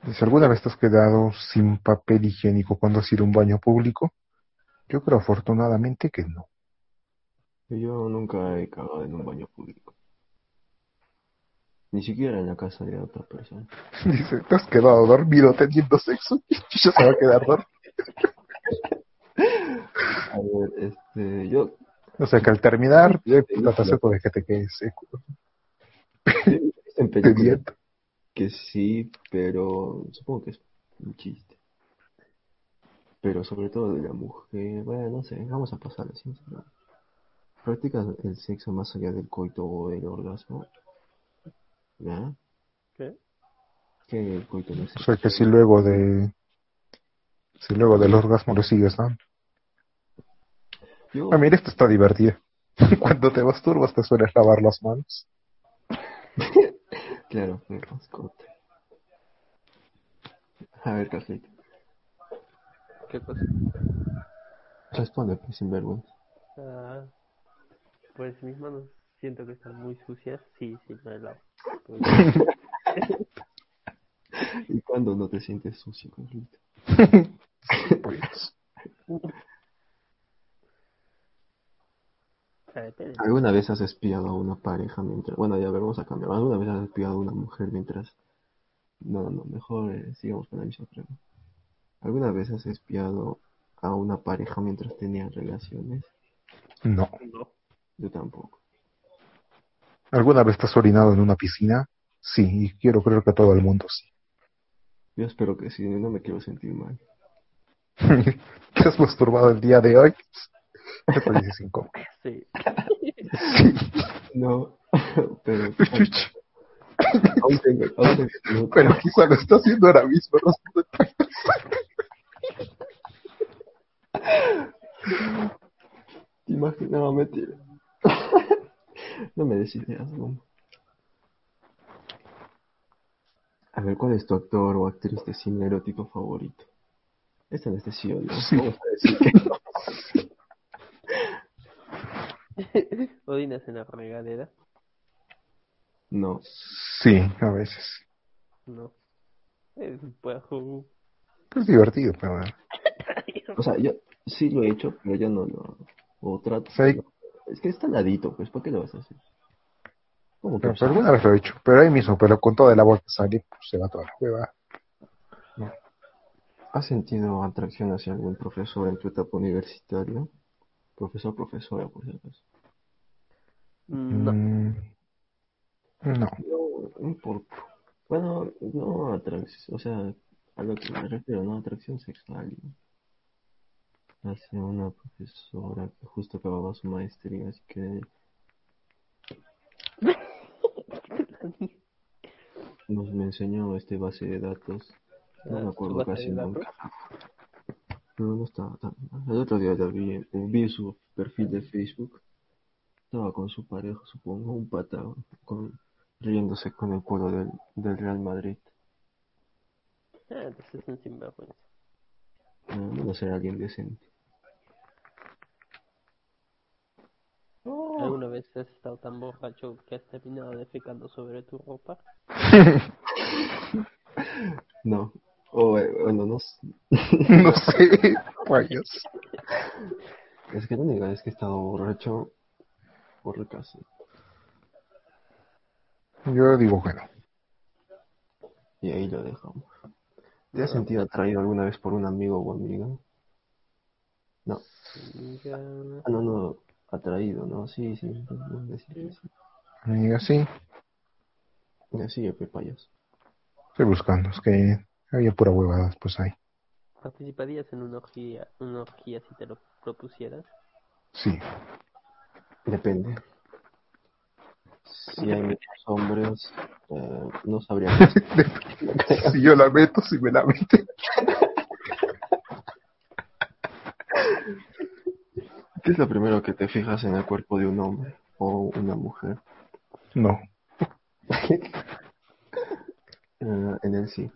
Dice, ¿alguna vez te has quedado sin papel higiénico cuando has ido a un baño público? Yo creo afortunadamente que no. Yo nunca he cagado en un baño público. Ni siquiera en la casa de otra persona. Dice, te has quedado dormido teniendo sexo ya se va a quedar dormido. A ver, este, yo O sea que al terminar, ya te acepto de que te quedes seco. en miento. que sí, pero supongo que es un chiste. Pero sobre todo de la mujer, bueno, no sé, vamos a pasar así. ¿Practicas el sexo más allá del coito o del orgasmo? ¿Ya? ¿Qué? Que no O sea que si luego de... Si luego del orgasmo le sigues dando. Yo, Ah, mira, esto está divertido. Cuando te masturbas te sueles lavar las manos. claro, me mascota. A ver, Carlito, ¿Qué cosa? responde, pues, sin vergüenza. Ah, pues mis manos siento que están muy sucias. Sí, sí, me lavo. ¿Y cuándo no te sientes sucio, Carlito? ¿Alguna vez has espiado a una pareja mientras... Bueno, ya vamos a cambiar. ¿Alguna vez has espiado a una mujer mientras... No, no, mejor eh, sigamos con la misma pregunta. ¿Alguna vez has espiado a una pareja mientras tenían relaciones? no. No. Yo tampoco. ¿Alguna vez te has orinado en una piscina? Sí, y quiero creer que todo el mundo sí. Yo espero que sí, no me quiero sentir mal. ¿Te has masturbado el día de hoy? Esto dices incómodo. Sí. No, pero... aún tengo, aún tengo- Pero quizá lo está haciendo ahora mismo. ¿no? ¿Te imaginas? No, mentira. No me des ideas, no. A ver, ¿cuál es tu actor o actriz de cine erótico favorito? Esta no es de sí o no. Vamos a decir que no. Odinas en la regadera. No. Sí, a veces. No. Es un juego. Es divertido, pero bueno. O sea, yo sí lo he hecho, pero yo no lo... O trato... Es que está ladito, pues, ¿por qué lo vas a hacer? ¿Cómo que? Pero, pero alguna vez lo he hecho. Pero ahí mismo, pero con toda el agua que sale, pues se va toda la hueva. ¿Has sentido atracción hacia algún profesor en tu etapa universitaria? Profesor, profesora, por acaso. No. Mm, no. No, no por... Bueno, no atracción, o sea, a lo que me refiero, no atracción sexual. Hacia una profesora que justo acababa su maestría, así que nos me enseñó este base de datos. No Ah, me ¿tu acuerdo casi nunca. No, no estaba tan mal. El otro día la vi, vi su perfil de Facebook. Estaba con su pareja, supongo, un pata, con, riéndose con el pueblo del, del Real Madrid. Ah, entonces es un sinvergüenza. No, no ser alguien decente. ¿Alguna vez has estado tan borracho que has terminado defecando sobre tu ropa? No. O, eh, bueno, no. s- no sé. Rayos. Es que la única vez que he estado borracho, por casa. Yo digo que no. Y ahí lo dejamos. ¿Te has sentido atraído alguna vez por un amigo o amiga? No. Amiga. Ah, no, no. Atraído, ¿no? Sí, sí. no, decir sí. Amiga, sí. Ya sigue, pe payaso. Estoy buscando. Es que había pura huevada después ahí. ¿Participarías en una orgía, una orgía si te lo propusieras? Sí. Depende. Si hay muchos hombres, eh, no sabría si yo la meto, si me la mete. ¿Qué es lo primero que te fijas en el cuerpo de un hombre o una mujer? No. Eh, en él sí.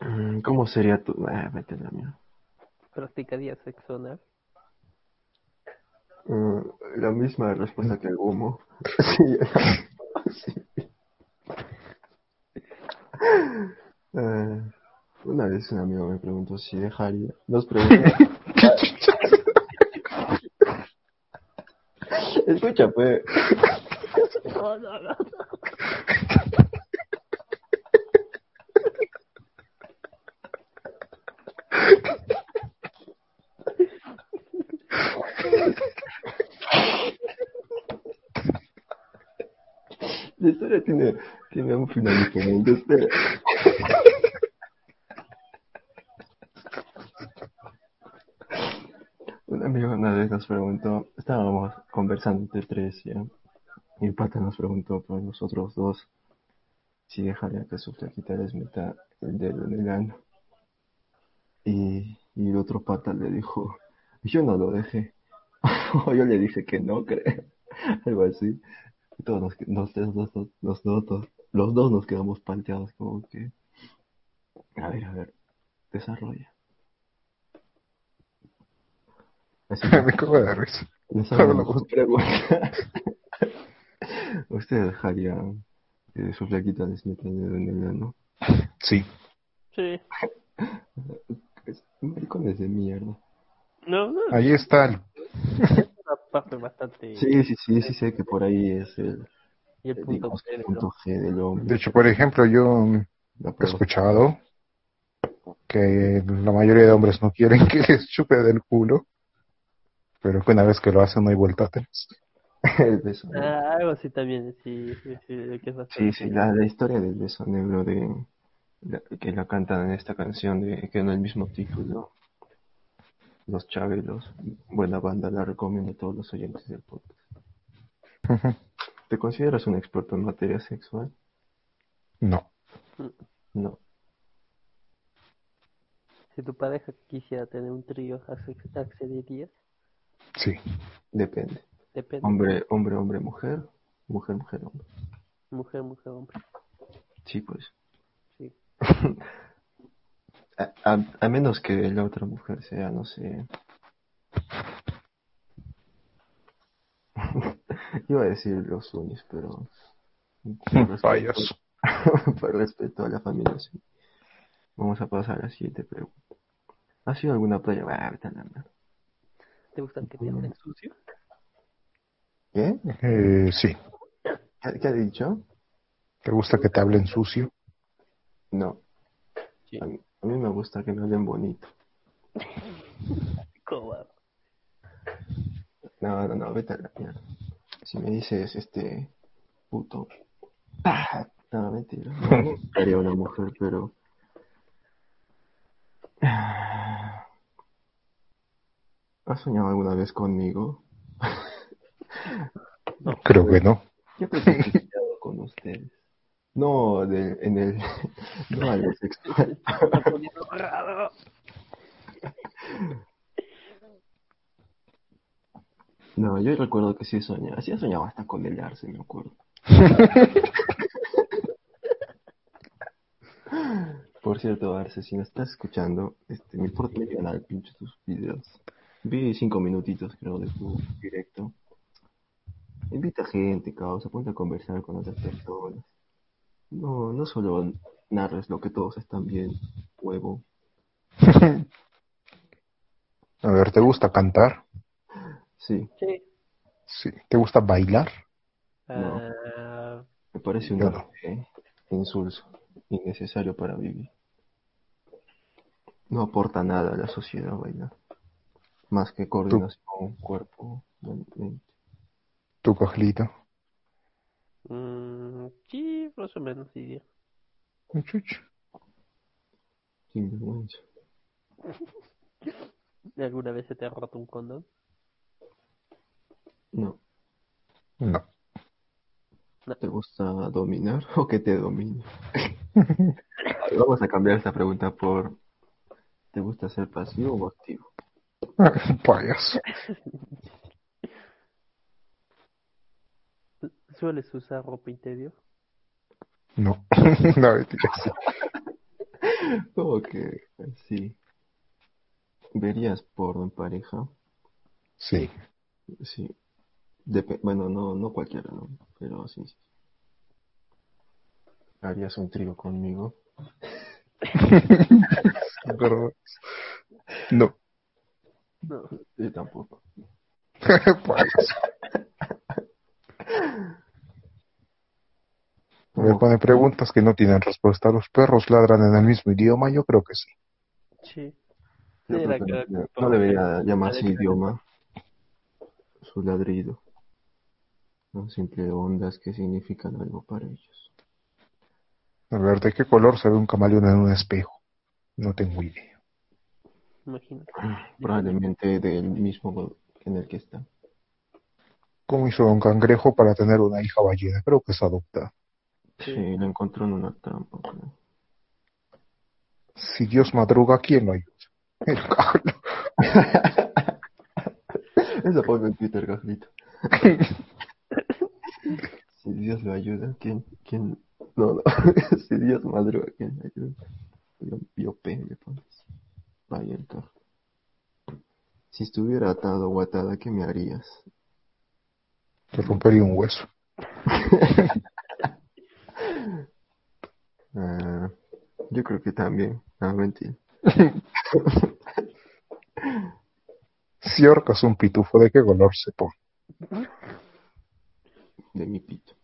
Mm, ¿Cómo sería tu...? Ah, vete la mierda. ¿Practicarías sexo anal? La misma respuesta que el humo. sí. sí. Eh, una vez un amigo me preguntó si dejaría. Nos preguntó. Escucha, pues. No, no, no. La historia tiene, tiene un final diferente. Espera. Un amigo una vez nos preguntó, estábamos conversando entre tres, ¿ya? Y el pata nos preguntó por nosotros dos si dejaría que su flaquita les meta el dedo en el. Y, y el otro pata le dijo, yo no lo dejé. Yo le dije que no, creo. Algo así. Todos nos, nos- los, dos- los, los dos- los dos nos quedamos palteados como que... A ver, a ver, desarrolla. Así que Me cago de risa. pregunta. ¿Usted dejaría que su flaquita les meta el dedo en el ano? Sí. Sí. Es- Maricones de mierda. No, no, Ahí está parte bastante... Sí, sí, sí, sí sé que por ahí es el, Y el el, punto digamos, G punto del hombre. De hecho, por ejemplo, yo he escuchado que la mayoría de hombres no quieren que les chupe del culo, pero que una vez que lo hacen no hay vuelta atrás. El beso. negro. Ah, algo así también, sí, sí, sí, que es Sí, sí, la, la historia del beso negro de la- que la cantan en esta canción de que en el mismo título. Los Chabelos, buena banda, la recomiendo a todos los oyentes del podcast. ¿Te consideras un experto en materia sexual? No. No. Si tu pareja quisiera tener un trío, ¿acce- ¿accederías? Sí. Depende. Depende. Hombre, hombre, hombre, mujer. Mujer, mujer, hombre. Mujer, mujer, hombre. Sí, pues. Sí. A, a- a menos que la otra mujer sea, no sé. Iba a decir los unis, pero. por respeto- por respeto a la familia, sí. Vamos a pasar a la siguiente pregunta. ¿Has sido alguna playa? Ah, mierda. ¿Te gusta que te hablen sucio? ¿Qué? Eh, sí. ¿Qué, qué ha dicho? ¿Te gusta que te hablen sucio? No. Sí. A mí, a mí me gusta que me hablen bonito. Cobarde. No, no, no, vete a la mierda. Si me dices, este, puto. ¡Ah! No, mentira. No, no haría una mujer, pero. ¿Has soñado alguna vez conmigo? Creo que no. Yo creo que he soñado con ustedes. No, de, en el. No a lo sexual. No, yo recuerdo que sí soñaba. Sí he soñado hasta con el Arce, me acuerdo. Por cierto, Arce, si me estás escuchando, este, me importa mi canal, pinche tus videos. Vi cinco minutitos, creo, de tu directo. Invita gente, causa, ponte a conversar con otras personas. No, no solo narres lo que todos están bien, huevo. A ver, ¿te gusta cantar? Sí, Sí. Sí. ¿Te gusta bailar? No. Ah, me parece un no. arte insulso, innecesario para vivir. No aporta nada a la sociedad bailar, más que coordinación, cuerpo, mente. ¿Tu cojlito? Mm, sí, más o menos diría. Chuch. Sin vergüenza. ¿Alguna vez se te ha roto un condón? No. No. ¿Te gusta dominar o que te domine? Vamos a cambiar esta pregunta por ¿te gusta ser pasivo o activo? Payaso. ¿Sueles usar ropa interior? No. no, mentira, sí. Como que sí. ¿Verías porno en pareja? Sí. Sí. Dep- bueno, no, no cualquiera, ¿no? Pero sí, sí. ¿Harías un trío conmigo? No, No. Yo tampoco. Me pone preguntas que no tienen respuesta. ¿Los perros ladran en el mismo idioma? Yo creo que sí. Sí. Yo Sí, creo la que que- no, debería llamarse idioma su ladrido. Son simple ondas que significan algo para ellos. A ver, ¿de qué color se ve un camaleón en un espejo? No tengo idea. Imagínate. Probablemente del mismo en el que está. ¿Cómo hizo un cangrejo para tener una hija ballena? Creo que es adoptada. Sí. Lo encontró en una trampa. creo. Si Dios madruga, ¿quién lo ayuda? El Carlos. Eso pongo en Twitter, Gaslito. si Dios lo ayuda, ¿quién? ¿Quién? No, no. si Dios madruga, ¿quién lo ayuda? Yo, yo P le pones. Vaya el carro. Si estuviera atado o atada, ¿qué me harías? Te rompería un hueso. Ah, yo creo que también. Ah, mentira. Si ahorcas un pitufo, ¿de qué color se pone? De mi pito.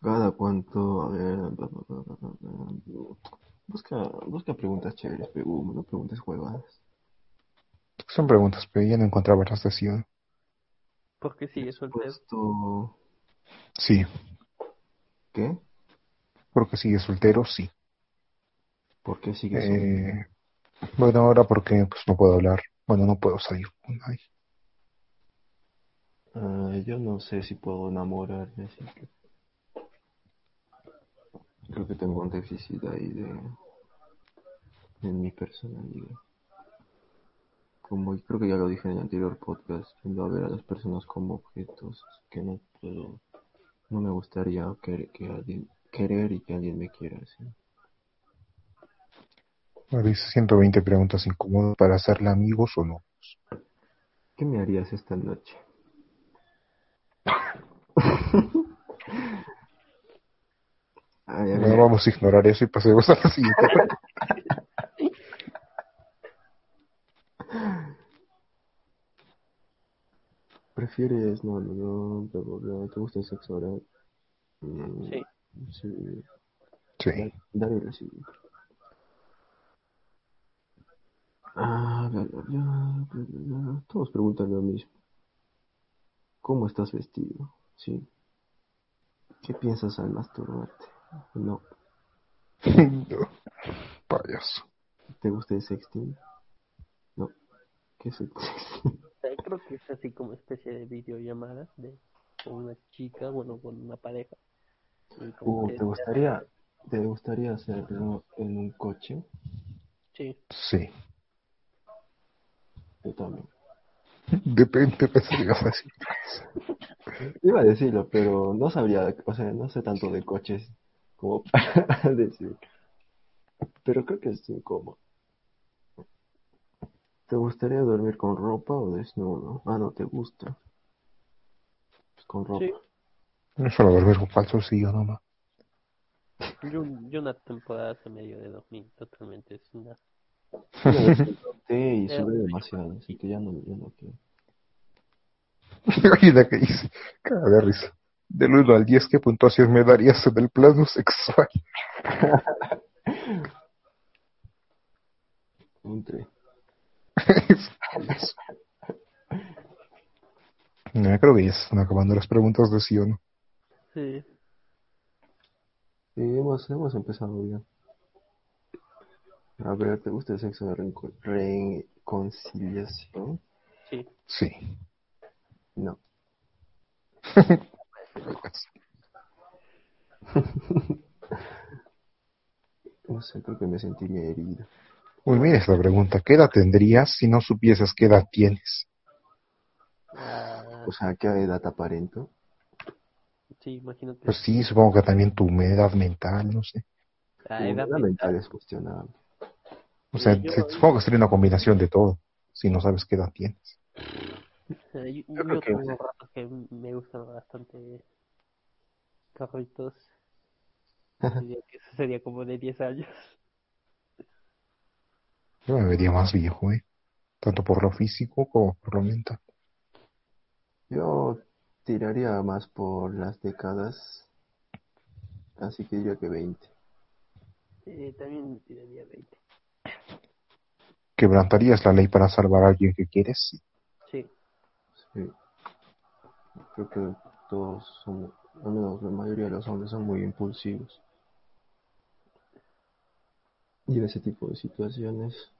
Cada cuánto, a ver. bla, bla, bla, bla, bla, bla. Busca, busca preguntas chéveres, pero no preguntas juegadas. Son preguntas, pero ya no encontraba las de Sion. ¿Por qué sigue soltero? Puesto... Sí, ¿Qué? Porque sigue soltero, sí. ¿Por qué soltero? Eh, bueno, ahora porque pues no puedo hablar. Bueno, no puedo salir con nadie. Ah, yo no sé si puedo enamorarme, así que... Creo que tengo un déficit ahí de... en mi personalidad. Como creo que ya lo dije en el anterior podcast, tiendo a ver a las personas como objetos que no puedo... No me gustaría que alguien, querer y que alguien me quiera así. Me dice 120 preguntas incómodas para hacerle amigos o no. ¿Qué me harías esta noche? Ay, a Bueno, ver, vamos a ignorar eso y pasemos a la siguiente. ¿Prefieres, no, no, no, ¿te gusta el sexo oral? Mm, Sí. Sí. Sí. Dale siguiente. Ah, bla, bla, bla. Todos preguntan lo mismo. ¿Cómo estás vestido? Sí. ¿Qué piensas al masturbarte? No. No. Payaso. ¿Te gusta el sexting? No. ¿Qué es el sexting? Creo que es así como especie de videollamadas de con una chica, bueno, con una pareja. Uh, ¿te gustaría, te gustaría hacerlo en un coche? Sí. Sí. Yo también. Depende, pensé que ibas a decir. Iba a decirlo, pero no sabría, o sea, no sé tanto de coches como para decir. Pero creo que es incómodo. ¿Te gustaría dormir con ropa o desnudo? Ah, no, te gusta. Pues con ropa. Sí. No solo dormir con calzoncillo nomás. Yo, yo una temporada hace medio de dormir totalmente es una Sí, y sube demasiado, así que ya no, ya no quiero. Hay una que dice, caga de risa. Del 1 al 10, ¿qué puntuación me darías en el plano sexual? Un tres. Payaso. No, creo que ya se están acabando las preguntas de sí o no. Sí. Sí, hemos, hemos empezado bien. A ver, ¿te gusta el sexo de reconciliación? Sí. Sí. No. No sé, creo que me sentiría herido. Uy, mira esta pregunta. ¿Qué edad tendrías si no supieses qué edad tienes? O sea, ¿qué edad aparento? Sí, imagínate. Pues sí, supongo que también tu edad mental, no sé. La Tu edad mental es cuestionable. O sea, yo- se- supongo que sería una combinación de todo, si no sabes qué edad tienes. Eh, Yo, Yo creo yo que- tengo ratos que me gustan bastante carritos. Que eso sería como de 10 años. Yo me vería más viejo, ¿eh? Tanto por lo físico como por lo mental. Yo tiraría más por las décadas, así que diría que 20. Eh, también tiraría 20. ¿Quebrantarías la ley para salvar a alguien que quieres? Sí. Sí. Creo que todos somos, al menos la mayoría de los hombres son muy impulsivos. Y en ese tipo de situaciones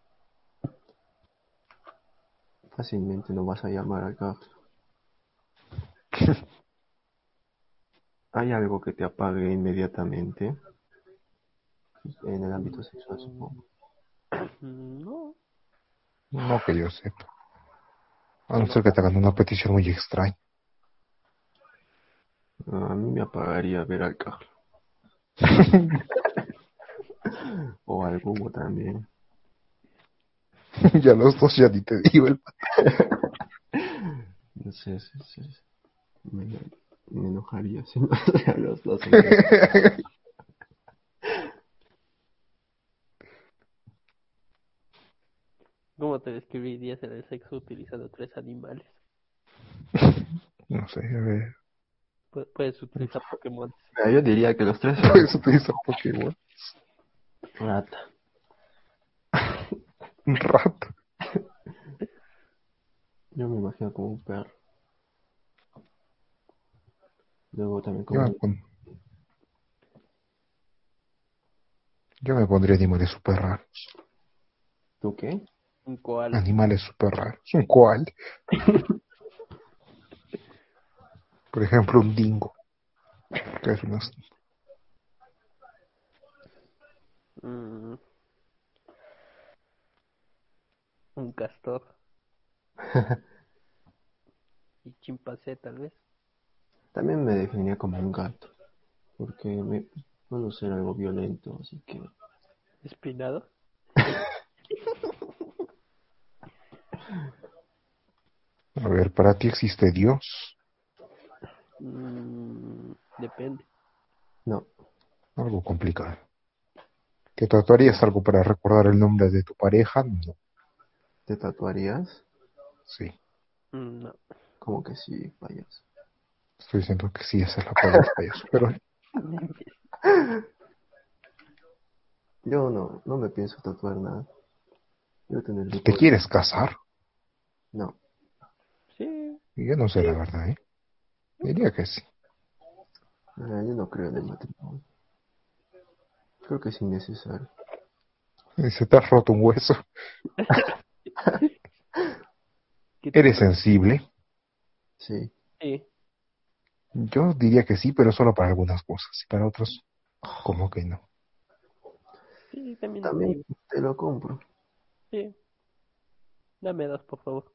fácilmente no vas a llamar al carro. ¿Hay algo que te apague inmediatamente? En el ámbito sexual, supongo. No. No que yo sepa. A no ser que te hagan una petición muy extraña. A mí me apagaría ver al carro. o al Hugo también. ya los dos ya ni te digo el No sé, sí, sí, sí. Me, me enojaría si no a los dos. ¿Cómo te describirías en el sexo utilizando tres animales? No sé, a ver. Pu- Puedes utilizar Pokémon. Yo diría que los tres Puedes utilizar Pokémon. rata. Un rato. Yo me imagino como un perro. Luego también Yo como me, Yo me pondría animales super raros. ¿Tú qué? Un koala. Animales super raros. Un koal. Por ejemplo, un dingo. Que es unas- Mm. Un castor. y chimpancé tal vez. También me definiría como un gato. Porque me puedo ser algo violento, así que Espinado. A ver, ¿para ti existe Dios? Mm, depende. no. Algo complicado. ¿Te tatuarías algo para recordar el nombre de tu pareja? No. ¿Te tatuarías? Sí. Mm, no. Como que sí, payaso. Estoy diciendo que sí, esa es la palabra payaso. Pero Yo no, no me pienso tatuar nada. Tener mi ¿te quieres casar? No, Sí. Yo no sé la verdad, ¿eh? Diría que sí. eh, yo no creo en el matrimonio. Creo que es innecesario. Y Se te ha roto un hueso. ¿Qué te- ¿Eres sensible? Sí. Sí. Yo diría que sí, pero solo para algunas cosas. Y para otros, como que no. Sí, también. También te lo compro. Sí. Dame dos, por favor.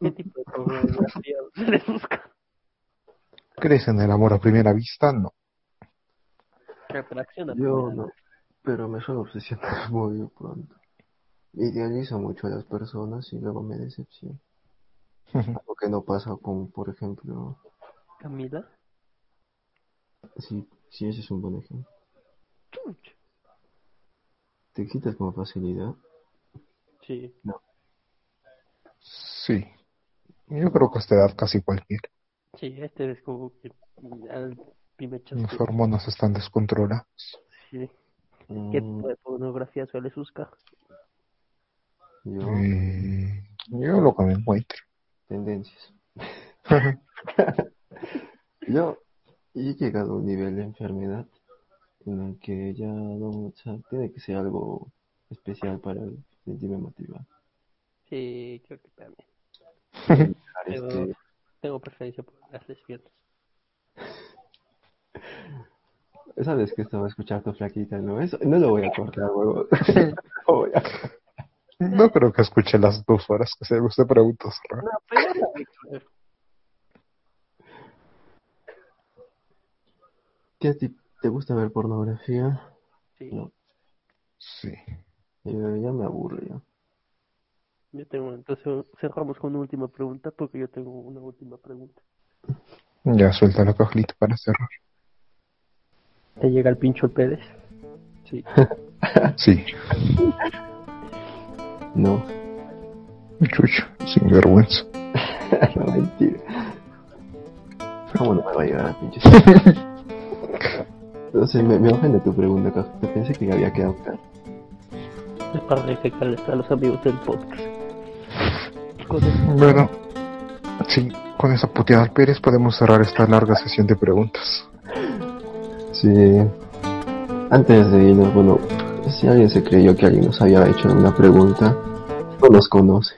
¿Qué tipo de pornografía les busca? ¿Crees en el amor a primera vista? No. Atracción a Yo no, pero me suelo obsesionar muy pronto. Idealizo mucho a las personas y luego me decepciono. Algo que no pasa con, por ejemplo, Camila. si, si ese es un buen ejemplo. Chuch. ¿Te excitas con facilidad? Sí. Sí. Yo creo que a esta edad casi cualquiera. Sí, este es como que al primer Las chasquido. hormonas están descontroladas. Sí. ¿Qué Mm, tipo de pornografía sueles buscar? yo, Eh, yo lo que me encuentro. tendencias. Yo he llegado a un nivel de enfermedad en el que ya no, o sea, tiene que ser algo especial para sentirme motivado. Sí, creo que también. Pero Este, tengo preferencia por las lesbianas. Sabes que esto va a escuchar tu flaquita, ¿no? Eso, no lo voy a cortar, huevo. Lo voy a- No creo que escuche las dos horas que se usted preguntas. No, pero ya sabes, ¿Qué ti- te gusta ver pornografía? Sí, No. Sí. Eh, ya me aburre ya. yo tengo, entonces cerramos con una última pregunta porque yo tengo una última pregunta. Ya suelta la cajita para cerrar. Te llega el pincho Pérez. Sí. Sí, No, chucho, sin vergüenza. no mentira. ¿Cómo no me va a llegar a pinche? Entonces me, me ofende tu pregunta, Casper. Pensé que ya había quedado claro. Es para recalcarles a los amigos del podcast. Bueno, sí, con esa puteada al Pérez podemos cerrar esta larga sesión de preguntas. Sí. Antes de irnos, bueno, si alguien se creyó que alguien nos había hecho una pregunta, no nos conoce.